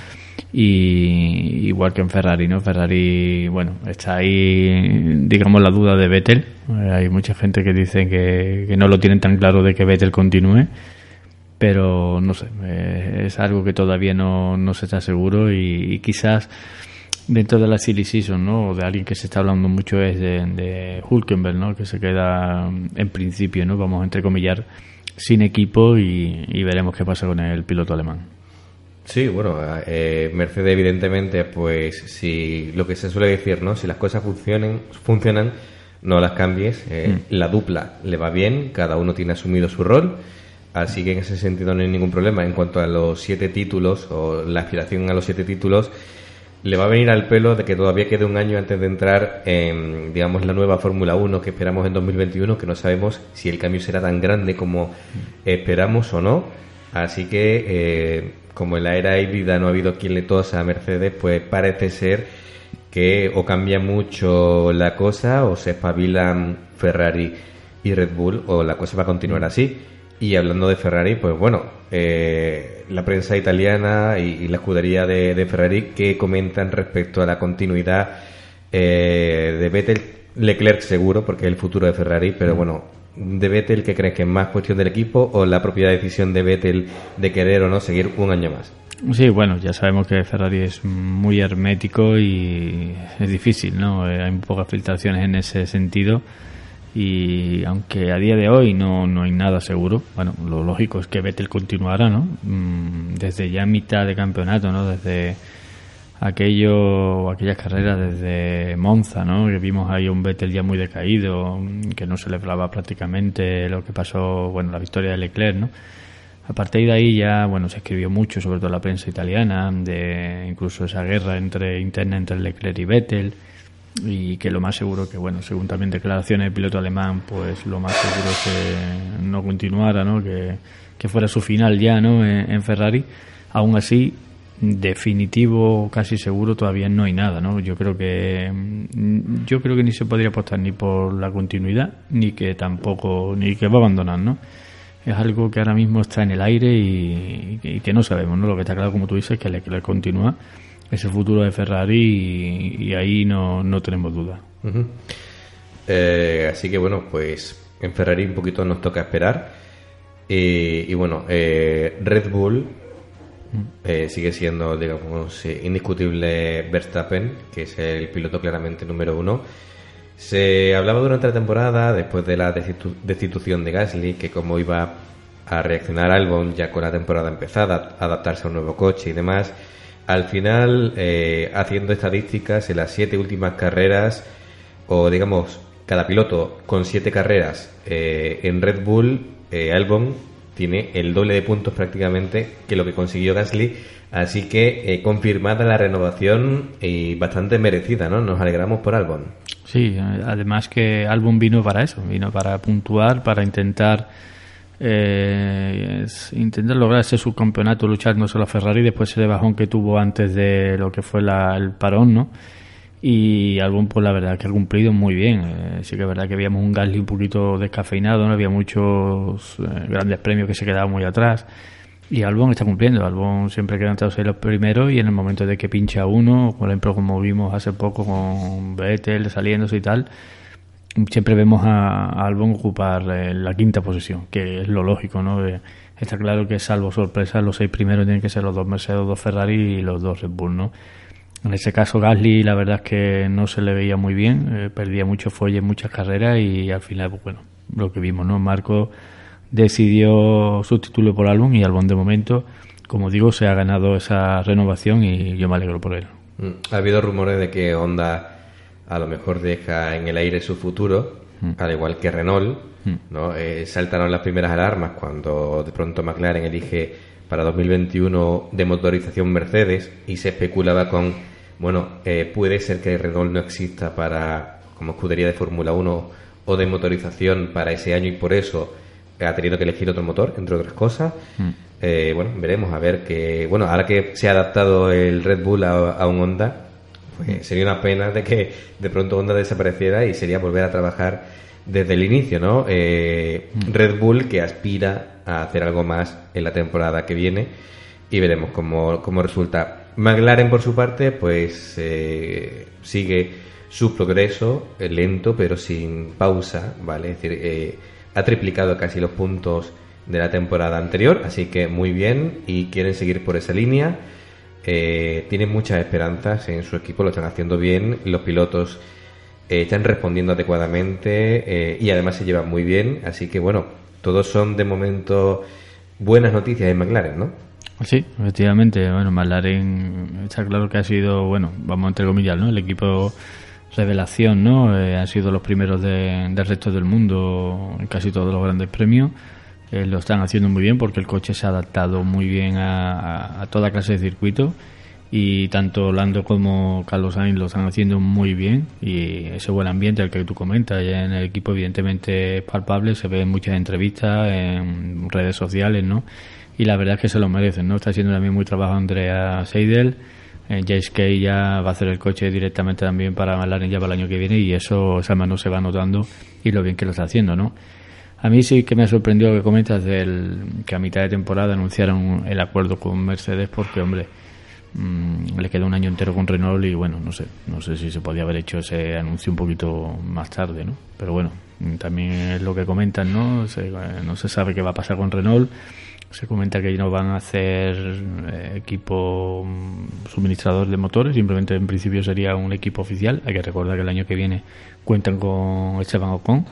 y igual que en Ferrari no Ferrari bueno está ahí digamos la duda de Vettel. Eh, hay mucha gente que dice que no lo tienen tan claro de que Vettel continúe pero no sé, eh, es algo que todavía no, no se está seguro y, quizás dentro de la silly season, ¿no? O de alguien que se está hablando mucho es de, de Hulkenberg, ¿no? Que se queda en principio, ¿no? Vamos a entrecomillar sin equipo y, veremos qué pasa con el piloto alemán. Sí, bueno, eh, Mercedes evidentemente, pues si lo que se suele decir, ¿no? Si las cosas funcionen, funcionan, no las cambies. Eh, mm. La dupla le va bien, cada uno tiene asumido su rol Así que en ese sentido no hay ningún problema. En cuanto a los siete títulos o la aspiración a los siete títulos, le va a venir al pelo de que todavía quede un año antes de entrar en, digamos, la nueva Fórmula 1 que esperamos en 2021, que no sabemos si el cambio será tan grande como esperamos o no. Así que, eh, como en la era híbrida no ha habido quien le tosa a Mercedes, pues parece ser que o cambia mucho la cosa o se espabilan Ferrari y Red Bull o la cosa va a continuar así. Y hablando de Ferrari, pues bueno, eh, la prensa italiana y, la escudería de, Ferrari que comentan respecto a la continuidad eh, de Vettel, Leclerc seguro, porque es el futuro de Ferrari, pero bueno, de Vettel, ¿qué crees que es más cuestión del equipo o la propia decisión de Vettel de querer o no seguir un año más? Sí, bueno, ya sabemos que Ferrari es muy hermético y es difícil, ¿no? Eh, hay pocas filtraciones en ese sentido y aunque a día de hoy no, no hay nada seguro, bueno, lo lógico es que Vettel continuara, ¿no? Mm, desde ya mitad de campeonato, ¿no? Desde aquello, aquellas carreras desde Monza, ¿no? Que vimos ahí un Vettel ya muy decaído, que no se le hablaba prácticamente lo que pasó, bueno, la victoria de Leclerc, ¿no? A partir de ahí ya, bueno, se escribió mucho, sobre todo la prensa italiana, de incluso esa guerra entre interna entre Leclerc y Vettel, y que lo más seguro que, bueno, según también declaraciones del piloto alemán, pues lo más seguro es que no continuara, ¿no? Que, fuera su final ya, ¿no? En, Ferrari. Aún así, definitivo, casi seguro, todavía no hay nada, ¿no? Yo creo que mm, yo creo que ni se podría apostar ni por la continuidad, ni que tampoco, ni que va a abandonar, ¿no? Es algo que ahora mismo está en el aire y, que no sabemos, ¿no? Lo que está claro, como tú dices, que le continúa ese futuro de Ferrari y, ahí no, no, tenemos duda. Eh, así que bueno, pues en Ferrari un poquito nos toca esperar. y bueno, eh, Red Bull eh, sigue siendo, digamos, indiscutible Verstappen, que es el piloto claramente número uno. Se hablaba durante la temporada, después de la destitución de Gasly, que como iba a reaccionar Albon ya con la temporada empezada, adaptarse a un nuevo coche y demás. Al final, eh, haciendo estadísticas en las siete últimas carreras, o digamos, cada piloto con siete carreras eh, en Red Bull, eh, Albon tiene el doble de puntos prácticamente que lo que consiguió Gasly. Así que confirmada la renovación y bastante merecida, ¿no? Nos alegramos por Albon. Sí, además que Albon vino para eso, vino para puntuar, para intentar eh, intentar lograr ese subcampeonato luchando solo a Ferrari después ese bajón que tuvo antes de lo que fue el parón, ¿no? Y Albon, pues la verdad que ha cumplido muy bien. Eh, sí que es verdad que habíamos un Gasly un poquito descafeinado, no había muchos eh, grandes premios que se quedaban muy atrás. Y Albon está cumpliendo. Albon siempre queda entre los primeros y en el momento de que pincha uno, por ejemplo, como vimos hace poco con Vettel saliéndose y tal, siempre vemos a, Albon ocupar eh, la quinta posición, que es lo lógico, ¿no? está claro que salvo sorpresa, los seis primeros tienen que ser los dos Mercedes, los dos Ferrari y los dos Red Bull, ¿no? En ese caso Gasly la verdad es que no se le veía muy bien, eh, perdía mucho fuelle en muchas carreras y al final, pues, bueno, lo que vimos, ¿no? Marco decidió sustituirlo por Albon y Albon de momento, como digo, se ha ganado esa renovación y yo me alegro por él. Mm, ha habido rumores de que Honda a lo mejor deja en el aire su futuro, mm. al igual que Renault, mm. ¿no? Eh, saltaron las primeras alarmas cuando de pronto McLaren elige para 2021 de motorización Mercedes y se especulaba con, bueno, eh, puede ser que Renault no exista para como escudería de Fórmula 1 o de motorización para ese año y por eso ha tenido que elegir otro motor, entre otras cosas. Mm. Eh, bueno, veremos a ver que, bueno, ahora que se ha adaptado el Red Bull a, a un Honda, pues sería una pena de que de pronto Honda desapareciera y sería volver a trabajar desde el inicio, ¿no? Eh, mm. Red Bull que aspira a hacer algo más en la temporada que viene y veremos cómo, cómo resulta. McLaren, por su parte, pues eh, sigue su progreso eh, lento pero sin pausa, ¿vale? Es decir, ha triplicado casi los puntos de la temporada anterior, así que muy bien y quieren seguir por esa línea. Eh, tienen muchas esperanzas en su equipo, lo están haciendo bien, los pilotos eh, están respondiendo adecuadamente eh, y además se llevan muy bien, así que bueno, todos son de momento buenas noticias en McLaren, ¿no? Sí, efectivamente, bueno, McLaren está claro que ha sido, bueno, vamos entre comillas, ¿no? El equipo revelación, ¿no? Eh, han sido los primeros del resto del mundo en casi todos los grandes premios eh, lo están haciendo muy bien porque el coche se ha adaptado muy bien a, toda clase de circuito y tanto Lando como Carlos Sainz lo están haciendo muy bien y ese buen ambiente al que tú comentas en el equipo evidentemente es palpable, se ve en muchas entrevistas, en redes sociales, ¿no? Y la verdad es que se lo merecen, ¿no? Está haciendo también muy trabajo Andrea Seidel, eh, Jace Kay ya va a hacer el coche directamente también para McLaren ya para el año que viene y eso esa mano se va notando y lo bien que lo está haciendo, ¿no? A mí sí que me ha sorprendido lo que comentas del que a mitad de temporada anunciaron el acuerdo con Mercedes porque, hombre, mm, le queda un año entero con Renault y bueno, no sé, no sé si se podía haber hecho ese anuncio un poquito más tarde, ¿no? Pero bueno, también es lo que comentan, ¿no? no se sabe qué va a pasar con Renault se comenta que no van a hacer eh, equipo mm, suministrador de motores, simplemente en principio sería un equipo oficial. Hay que recordar que el año que viene cuentan con Esteban Ocon.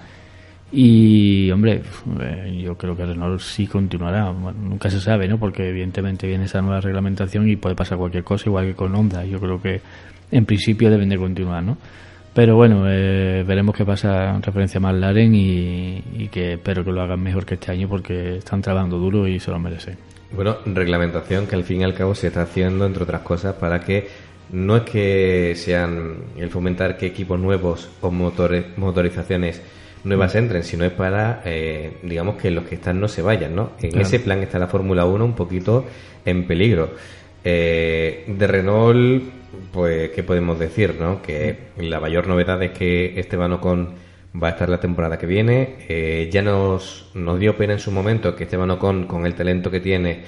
Y, hombre, eh, yo creo que Renault sí continuará. nunca se sabe, ¿no? Porque evidentemente viene esa nueva reglamentación y puede pasar cualquier cosa, igual que con Honda. Yo creo que en principio deben de continuar, ¿no? Pero bueno, eh, veremos qué pasa en referencia a McLaren y, y, que espero que lo hagan mejor que este año porque están trabajando duro y se lo merecen. Bueno, reglamentación que al fin y al cabo se está haciendo, entre otras cosas, para que no es que sean el fomentar que equipos nuevos o motores, motorizaciones nuevas entren, sino es para, eh, digamos, que los que están no se vayan, ¿no? En ese plan está la Fórmula 1 un poquito en peligro. Eh, de Renault pues, ¿qué podemos decir? ¿no? Que la mayor novedad es que Esteban Ocon va a estar la temporada que viene. Eh, ya nos, nos dio pena en su momento que Esteban Ocon, con el talento que tiene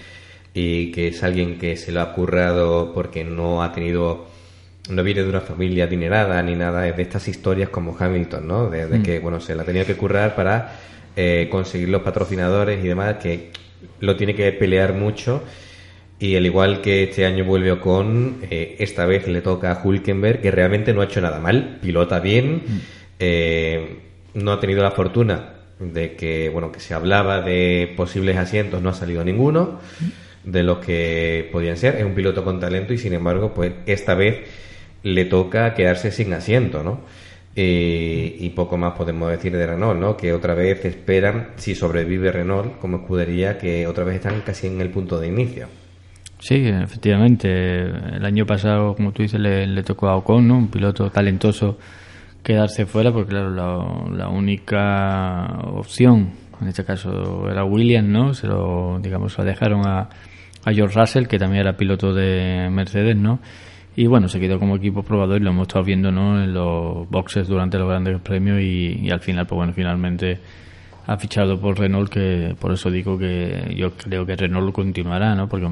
y que es alguien que se lo ha currado porque no ha tenido, no viene de una familia adinerada ni nada de estas historias como Hamilton, ¿no? De, mm. que, bueno, se la ha tenido que currar para eh, conseguir los patrocinadores y demás, que lo tiene que pelear mucho y al igual que este año vuelve Ocon, eh, esta vez le toca a Hulkenberg, que realmente no ha hecho nada mal, pilota bien, mm. eh, no ha tenido la fortuna de que, bueno, que se hablaba de posibles asientos, no ha salido ninguno de los que podían ser. Es un piloto con talento y sin embargo, pues esta vez le toca quedarse sin asiento, ¿no? Eh, y poco más podemos decir de Renault, ¿no? Que otra vez esperan, si sobrevive Renault como escudería, que otra vez están casi en el punto de inicio. Sí, efectivamente. El año pasado, como tú dices, le, tocó a Ocon, ¿no? un piloto talentoso, quedarse fuera, porque claro, la, única opción, en este caso era Williams, ¿no? Se lo, digamos, lo dejaron a, a George Russell, que también era piloto de Mercedes, ¿no? Y bueno, se quedó como equipo probador y lo hemos estado viendo, ¿no? En los boxes durante los grandes premios y, y al final, pues bueno, finalmente ha fichado por Renault, que por eso digo que yo creo que Renault continuará, ¿no? Porque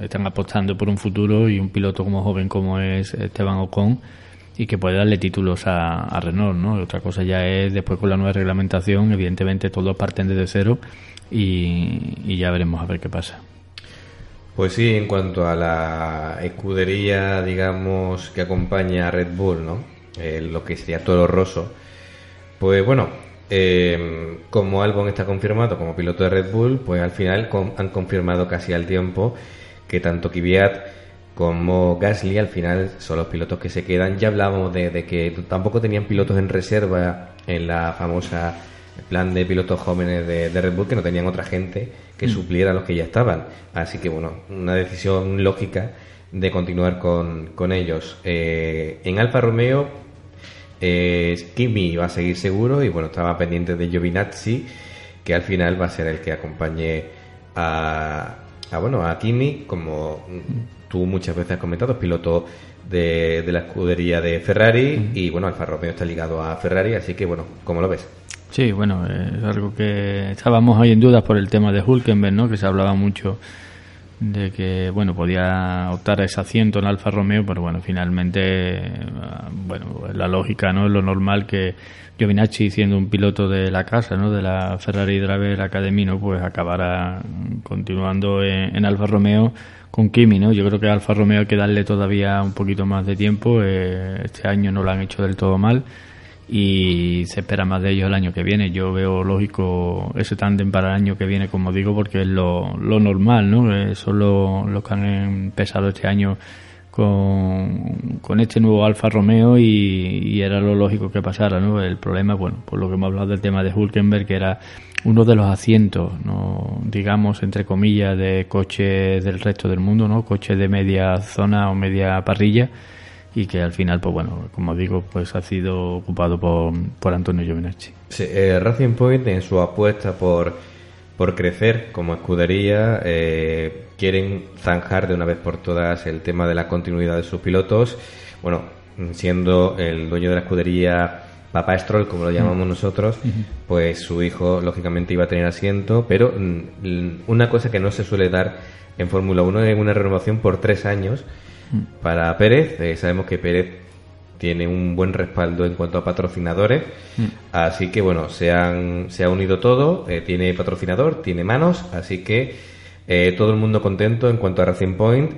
están apostando por un futuro y un piloto como joven como es Esteban Ocon y que puede darle títulos a, Renault, ¿no? otra cosa ya es después con la nueva reglamentación, evidentemente todos parten desde cero y, ya veremos a ver qué pasa. Pues sí, en cuanto a la escudería, digamos, que acompaña a Red Bull, ¿no? Eh, lo que sería Toro Rosso. Pues bueno, eh, como Albon está confirmado como piloto de Red Bull, pues al final han confirmado casi al tiempo que tanto Kvyat como Gasly al final son los pilotos que se quedan. Ya hablábamos de, que tampoco tenían pilotos en reserva en la famosa plan de pilotos jóvenes de, Red Bull, que no tenían otra gente que mm. supliera a los que ya estaban. Así que bueno, una decisión lógica de continuar con, con ellos. Eh, en Alfa Romeo eh, Kimi va a seguir seguro y bueno, estaba pendiente de Giovinazzi, que al final va a ser el que acompañe a, bueno, a Kimi, como tú muchas veces has comentado, piloto de, la escudería de Ferrari y bueno, Alfa Romeo está ligado a Ferrari, así que bueno, ¿cómo lo ves? Sí, bueno, es algo que estábamos ahí en dudas por el tema de Hulkenberg, ¿no? Que se hablaba mucho de que bueno podía optar a ese asiento en Alfa Romeo pero bueno finalmente ah, bueno la lógica no es lo normal que Giovinacci siendo un piloto de la casa no de la Ferrari Driver Academy no pues acabará continuando en, Alfa Romeo con Kimi no yo creo que Alfa Romeo hay que darle todavía un poquito más de tiempo eh, este año no lo han hecho del todo mal y se espera más de ellos el año que viene. Yo veo lógico ese tándem para el año que viene, como digo, porque es lo, lo normal, ¿no? Eso es lo, que han empezado este año con, con este nuevo Alfa Romeo y, era lo lógico que pasara, ¿no? El problema, bueno, por lo que hemos hablado del tema de Hulkenberg, que era uno de los asientos, ¿no? digamos, entre comillas, de coches del resto del mundo, ¿no? Coches de media zona o media parrilla y que al final, pues bueno, como digo, pues ha sido ocupado por, por Antonio Giovinacci. Sí, eh, Racing Point en su apuesta por por crecer como escudería, eh, quieren zanjar de una vez por todas el tema de la continuidad de sus pilotos. Bueno, siendo el dueño de la escudería Papá Stroll, como lo llamamos nosotros, pues su hijo lógicamente iba a tener asiento, pero mm, una cosa que no se suele dar en Fórmula 1 es una renovación por tres años para Pérez. Eh, sabemos que Pérez tiene un buen respaldo en cuanto a patrocinadores, así que bueno, se, han, se ha unido todo, eh, tiene patrocinador, tiene manos, así que eh, todo el mundo contento en cuanto a Racing Point.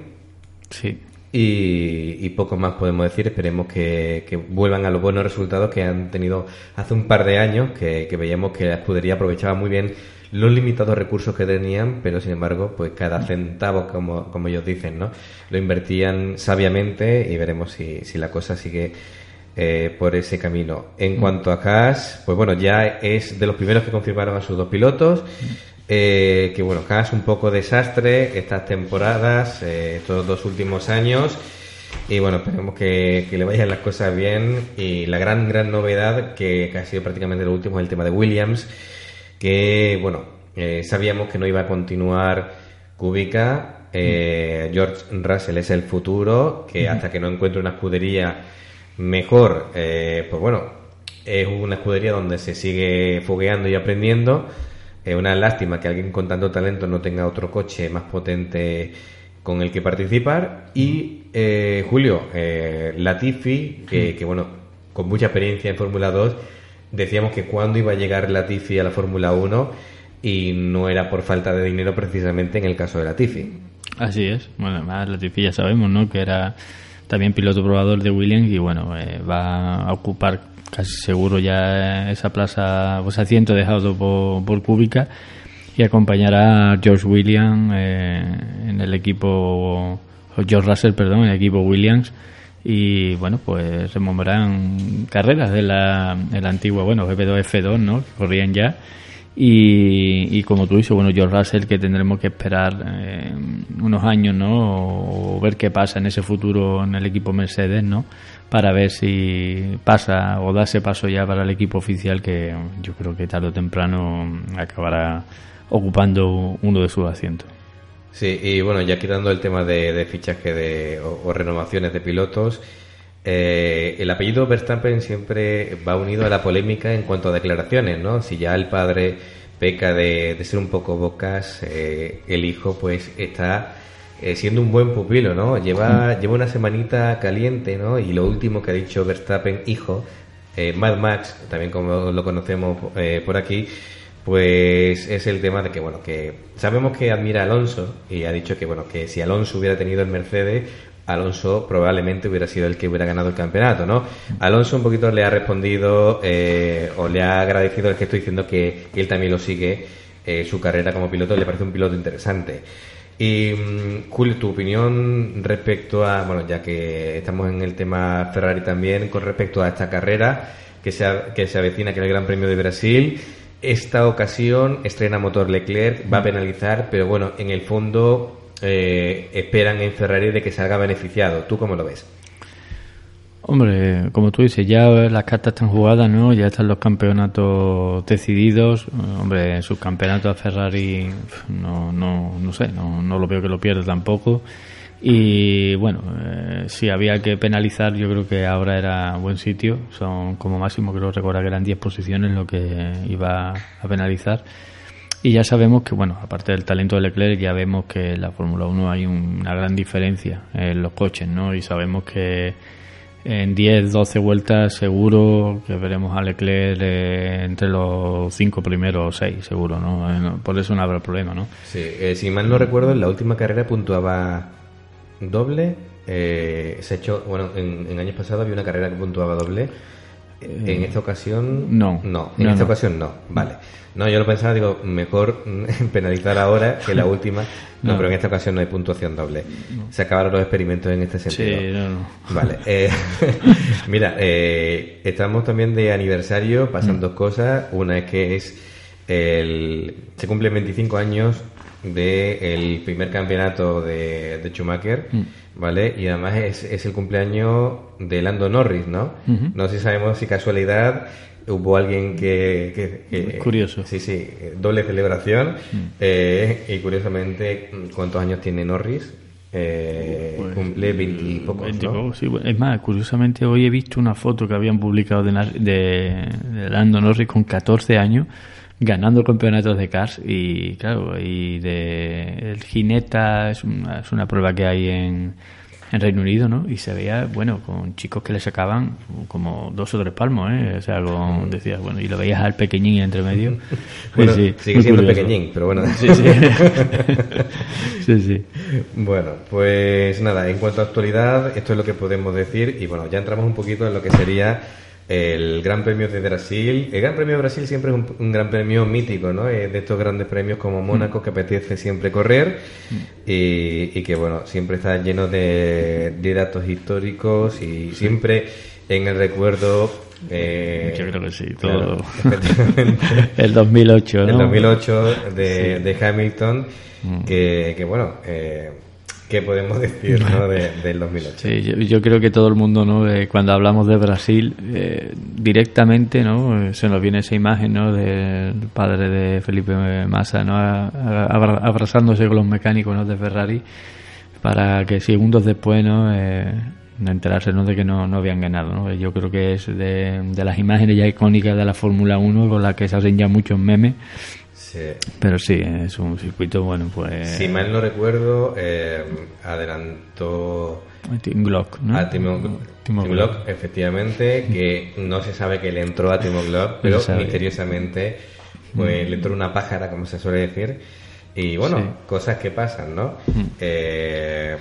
Sí. Y, poco más podemos decir. Esperemos que, vuelvan a los buenos resultados que han tenido hace un par de años, que, veíamos que la escudería aprovechaba muy bien los limitados recursos que tenían, pero sin embargo, pues cada centavo, como, como ellos dicen, ¿no? Lo invertían sabiamente y veremos si, si la cosa sigue eh, por ese camino. En cuanto a Haas, pues bueno, ya es de los primeros que confirmaron a sus dos pilotos. Eh, que bueno, Haas un poco desastre estas temporadas, eh, estos dos últimos años. Y bueno, esperemos que, le vayan las cosas bien. Y la gran, gran novedad que, ha sido prácticamente lo último es el tema de Williams, que bueno, eh, sabíamos que no iba a continuar Kubica. George Russell es el futuro, que hasta que no encuentre una escudería mejor, pues bueno, es una escudería donde se sigue fogueando y aprendiendo. Es una lástima que alguien con tanto talento no tenga otro coche más potente con el que participar. Y eh, Julio, eh, Latifi, que, bueno, con mucha experiencia en Fórmula 2, decíamos que cuando iba a llegar Latifi a la Fórmula 1 y no era por falta de dinero precisamente en el caso de Latifi. Así es. Bueno, además Latifi ya sabemos, ¿no? Que era también piloto probador de Williams y bueno, eh, va a ocupar casi seguro ya esa plaza, pues asiento dejado por, por Kubica y acompañará a George Williams eh, en el equipo, George Russell, perdón, en el equipo Williams y bueno, pues rememoran carreras de la, de la antigua, bueno, F2, F2, ¿no? Que corrían ya. Y, como tú dices, bueno, George Russell, que tendremos que esperar eh, unos años, ¿no? O, ver qué pasa en ese futuro en el equipo Mercedes, ¿no? para ver si pasa o da ese paso ya para el equipo oficial que yo creo que tarde o temprano acabará ocupando uno de sus asientos. Sí, y bueno, ya quitando el tema de, fichaje de, o, renovaciones de pilotos, eh, el apellido Verstappen siempre va unido a la polémica en cuanto a declaraciones, ¿no? Si ya el padre peca de, ser un poco bocas, eh, el hijo pues está eh, siendo un buen pupilo, ¿no? Lleva, lleva una semanita caliente, ¿no? Y lo último que ha dicho Verstappen, hijo, eh, Mad Max, también como lo conocemos eh, por aquí, pues es el tema de que, bueno, que sabemos que admira a Alonso y ha dicho que, bueno, que si Alonso hubiera tenido el Mercedes, Alonso probablemente hubiera sido el que hubiera ganado el campeonato, ¿no? Alonso un poquito le ha respondido o le ha agradecido el que estoy diciendo que, él también lo sigue, su carrera como piloto, le parece un piloto interesante. Y mm, Julio, tu opinión respecto a, bueno, ya que estamos en el tema Ferrari también, con respecto a esta carrera que se, que se avecina, que es el Gran Premio de Brasil. Esta ocasión estrena motor Leclerc, va a penalizar, pero bueno, en el fondo eh, esperan en Ferrari de que salga beneficiado. ¿Tú cómo lo ves? Hombre, como tú dices, ya las cartas están jugadas, ¿no? Ya están los campeonatos decididos. Hombre, su campeonato a Ferrari, no, no, no sé, no, no lo veo que lo pierda tampoco. Y bueno, eh, si había que penalizar, yo creo que ahora era buen sitio. Son como máximo, creo recordar que eran 10 posiciones lo que iba a penalizar. Y ya sabemos que, bueno, aparte del talento de Leclerc, ya vemos que en la Fórmula 1 hay una gran diferencia en los coches, ¿no? Y sabemos que en 10, 12 vueltas seguro que veremos a Leclerc eh, entre los 5 primeros o 6, seguro, ¿no? Por eso no habrá problema, ¿no? Sí, eh, si mal no recuerdo, en la última carrera puntuaba doble. Eh, se ha hecho, bueno, en, en años pasados había una carrera que puntuaba doble en eh, esta ocasión no. No, en esta ocasión no. Vale. No, yo lo pensaba, digo, mejor penalizar ahora que la última. No, pero en esta ocasión no hay puntuación doble. Se acabaron los experimentos en este sentido. Sí, no, Vale. Eh, mira, eh, estamos también de aniversario, pasan mm. dos cosas. Una es que es el, se cumplen 25 años del primer campeonato de, de Schumacher. Mm. ¿vale? Y además es, es el cumpleaños de Lando Norris, ¿no? No sé si sabemos si casualidad hubo alguien que, que- que- Curioso. sí sí doble celebración Mm. eh, y curiosamente cuántos años tiene Norris eh, cumple 20 y pocos, ¿no? 20 y pocos, sí. Bueno, Es más, curiosamente hoy he visto una foto que habían publicado de, de, de Lando Norris con 14 años ganando campeonatos de cars y claro, y de el Gineta es una, es una prueba que hay en, en Reino Unido, ¿no? Y se veía, bueno, con chicos que le sacaban como dos o tres palmos, ¿eh? O sea, con, decías, bueno, y lo veías al pequeñín entre medio. Bueno, Sí, sí, sigue siendo curioso. pequeñín, pero bueno. Sí, sí. sí, sí. Bueno, pues nada, en cuanto a actualidad, esto es lo que podemos decir y bueno, ya entramos un poquito en lo que sería el Gran Premio de Brasil. El Gran Premio de Brasil siempre es un, un gran premio mítico, ¿no? Es de estos grandes premios como Mónaco que apetece siempre correr y, y que bueno, siempre está lleno de, de datos históricos y siempre en el recuerdo... eh, Yo creo que sí, todo. El 2008, ¿no? El 2008 de, Sí. de Hamilton, Mm. que, que bueno, eh, ¿qué podemos decir ¿no? de- del 2008? Sí, yo, yo creo que todo el mundo, ¿no? Eh, cuando hablamos de Brasil, eh, directamente, ¿no? Eh, Se nos viene esa imagen, ¿no? Del padre de Felipe Massa, ¿no? A- a- abra- abrazándose con los mecánicos, ¿no? De Ferrari, para que segundos después, ¿no? Eh, enterarse, ¿no? De que no, no habían ganado, ¿no? Yo creo que es de, de las imágenes ya icónicas de la Fórmula 1 con las que se hacen ya muchos memes. Sí. Pero sí, es un circuito, bueno, pues... Si mal no recuerdo, eh, adelantó Tim Glock, ¿no? a Timo, Timo Timo Glock. Glock, efectivamente, que no se sabe que le entró a Timo Glock, pero misteriosamente pues, Mm. le entró una pájara, como se suele decir. Y bueno, Sí. cosas que pasan, ¿no? Mm. Eh,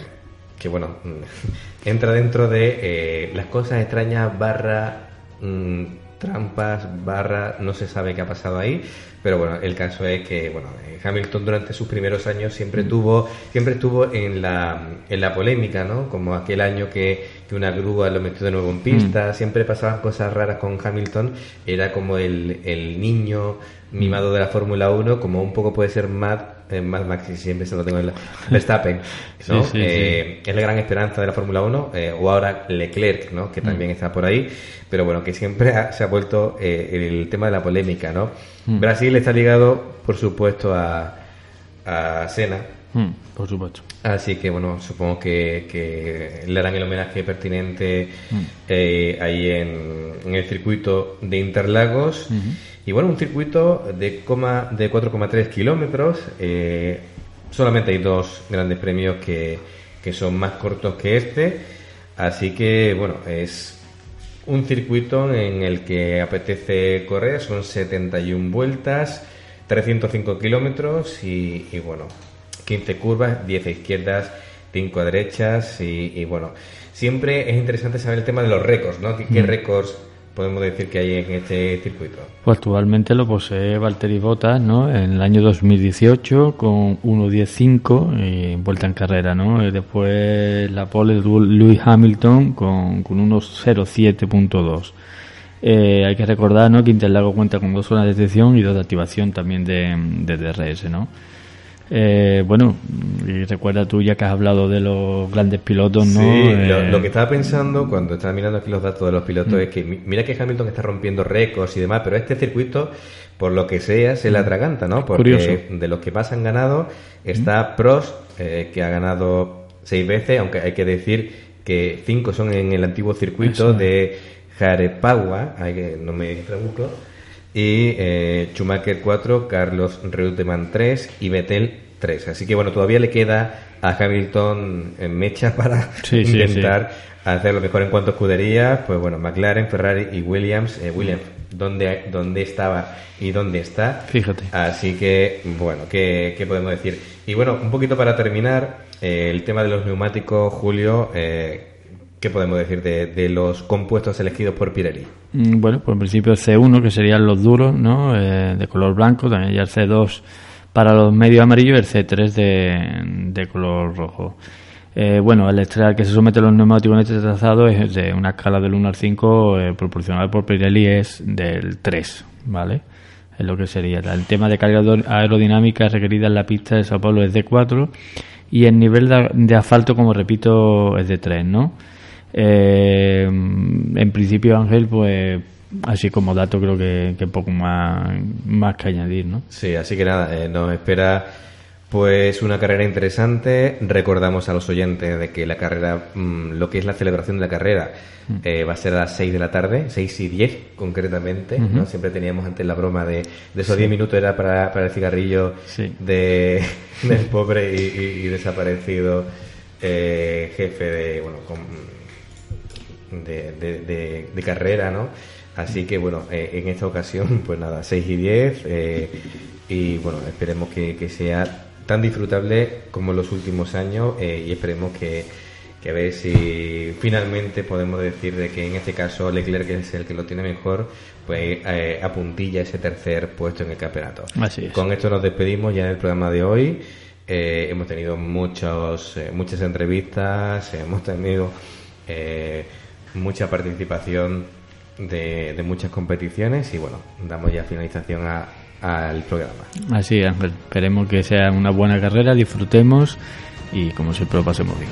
que bueno, entra dentro de eh, las cosas extrañas barra mm, trampas barra no se sabe qué ha pasado ahí pero bueno el caso es que bueno eh, Hamilton durante sus primeros años siempre Mm. tuvo siempre estuvo en la en la polémica no como aquel año que, que una grúa lo metió de nuevo en pista siempre pasaban cosas raras con Hamilton era como el, el niño mimado de la Fórmula 1 como un poco puede ser Matt eh, Mad Max siempre se lo tengo en la Verstappen ¿no? Sí, sí, Eh, es la gran esperanza de la Fórmula 1 eh, o ahora Leclerc ¿no? que también está por ahí pero bueno que siempre ha- se ha vuelto eh, el tema de la polémica ¿no? Mm. Brasil está ligado por supuesto a, a Senna Mm, por supuesto. Así que bueno, supongo que, que le harán el homenaje pertinente Mm. eh, ahí en, en el circuito de Interlagos. Y bueno, un circuito de, coma, de 4,3 kilómetros. eh, solamente hay dos grandes premios que, que son más cortos que este. Así que bueno, es un circuito en el que apetece correr. Son 71 vueltas, 305 kilómetros y, y bueno, 15 curvas, 10 a izquierdas, 5 a derechas y, y, bueno, siempre es interesante saber el tema de los récords, ¿no? ¿Qué, qué Mm. récords podemos decir que hay en este circuito? Pues actualmente lo posee Valtteri Bottas, ¿no? En el año 2018 con 1.15 y vuelta en carrera, ¿no? Después la pole de Lewis Hamilton con, con unos 0.7.2. Eh, hay que recordar, ¿no? Que Interlagos cuenta con dos zonas de detección y dos de activación también de, de DRS, ¿no? Eh, bueno, y recuerda tú ya que has hablado de los grandes pilotos, ¿no? Sí, lo, Eh, lo que estaba pensando cuando estaba mirando aquí los datos de los pilotos Mm. es que mi- mira que Hamilton está rompiendo récords y demás, pero este circuito, por lo que sea, se le atraganta, ¿no? Porque Curioso. de los que más han ganado está Prost, eh, que ha ganado seis veces, aunque hay que decir que cinco son en el antiguo circuito Eso. de que, no me traduzco, y eh, Schumacher 4, Carlos Reutemann 3 y Vettel 3. Así que bueno, todavía le queda a Hamilton en mecha para Sí, sí, intentar hacer lo mejor en cuanto a escuderías. Pues bueno, McLaren, Ferrari y Williams. Eh, Williams, ¿dónde, ¿dónde estaba y dónde está? Fíjate. Así que, bueno, ¿qué, qué podemos decir? Y bueno, un poquito para terminar, eh, el tema de los neumáticos, Julio, eh, ¿qué podemos decir de, los compuestos elegidos por Pirelli? Mm, Bueno, pues en principio el C1, que serían los duros, ¿no? Eh, de color blanco, también ya el C2 para los medios amarillos y el C3 de, color rojo. Eh, bueno, el estrella que se somete a los neumáticos en este trazado es de una escala del 1 al 5 eh, proporcional por Pirelli es del 3, ¿vale? Es lo que sería. El tema de carga aer- aerodinámica requerida en la pista de Sao Paulo es de 4 y el nivel de, de asfalto, como repito, es de 3, ¿no? Eh, en principio, Ángel, pues Así como dato creo que, que poco más, más que añadir, ¿no? Sí, así que nada, eh, nos espera pues una carrera interesante. Recordamos a los oyentes de que la carrera, mm, lo que es la celebración de la carrera, Mm. eh, va a ser a las 6 de la tarde, 6 y 10 concretamente. ¿no? Siempre teníamos antes la broma de, de esos Sí. 10 minutos era para, para el cigarrillo Sí. de, del pobre y, y- y desaparecido eh, jefe de, bueno, con- de, de- de- de carrera, ¿no? Así que bueno, eh, en esta ocasión, pues nada, 6 y 10 eh, y bueno, esperemos que, que sea tan disfrutable como en los últimos años eh, y esperemos que, que a ver si finalmente podemos decir de que en este caso Leclerc es el que lo tiene mejor, pues apuntilla ese tercer puesto en el campeonato. Así es. Con esto nos despedimos ya en el programa de hoy. Hemos tenido muchos, muchas entrevistas, hemos tenido eh, mucha participación de, de muchas competiciones y bueno, damos ya finalización a- al programa. Así, Ángel. Esperemos que sea una buena carrera, disfrutemos y como siempre lo pasemos bien.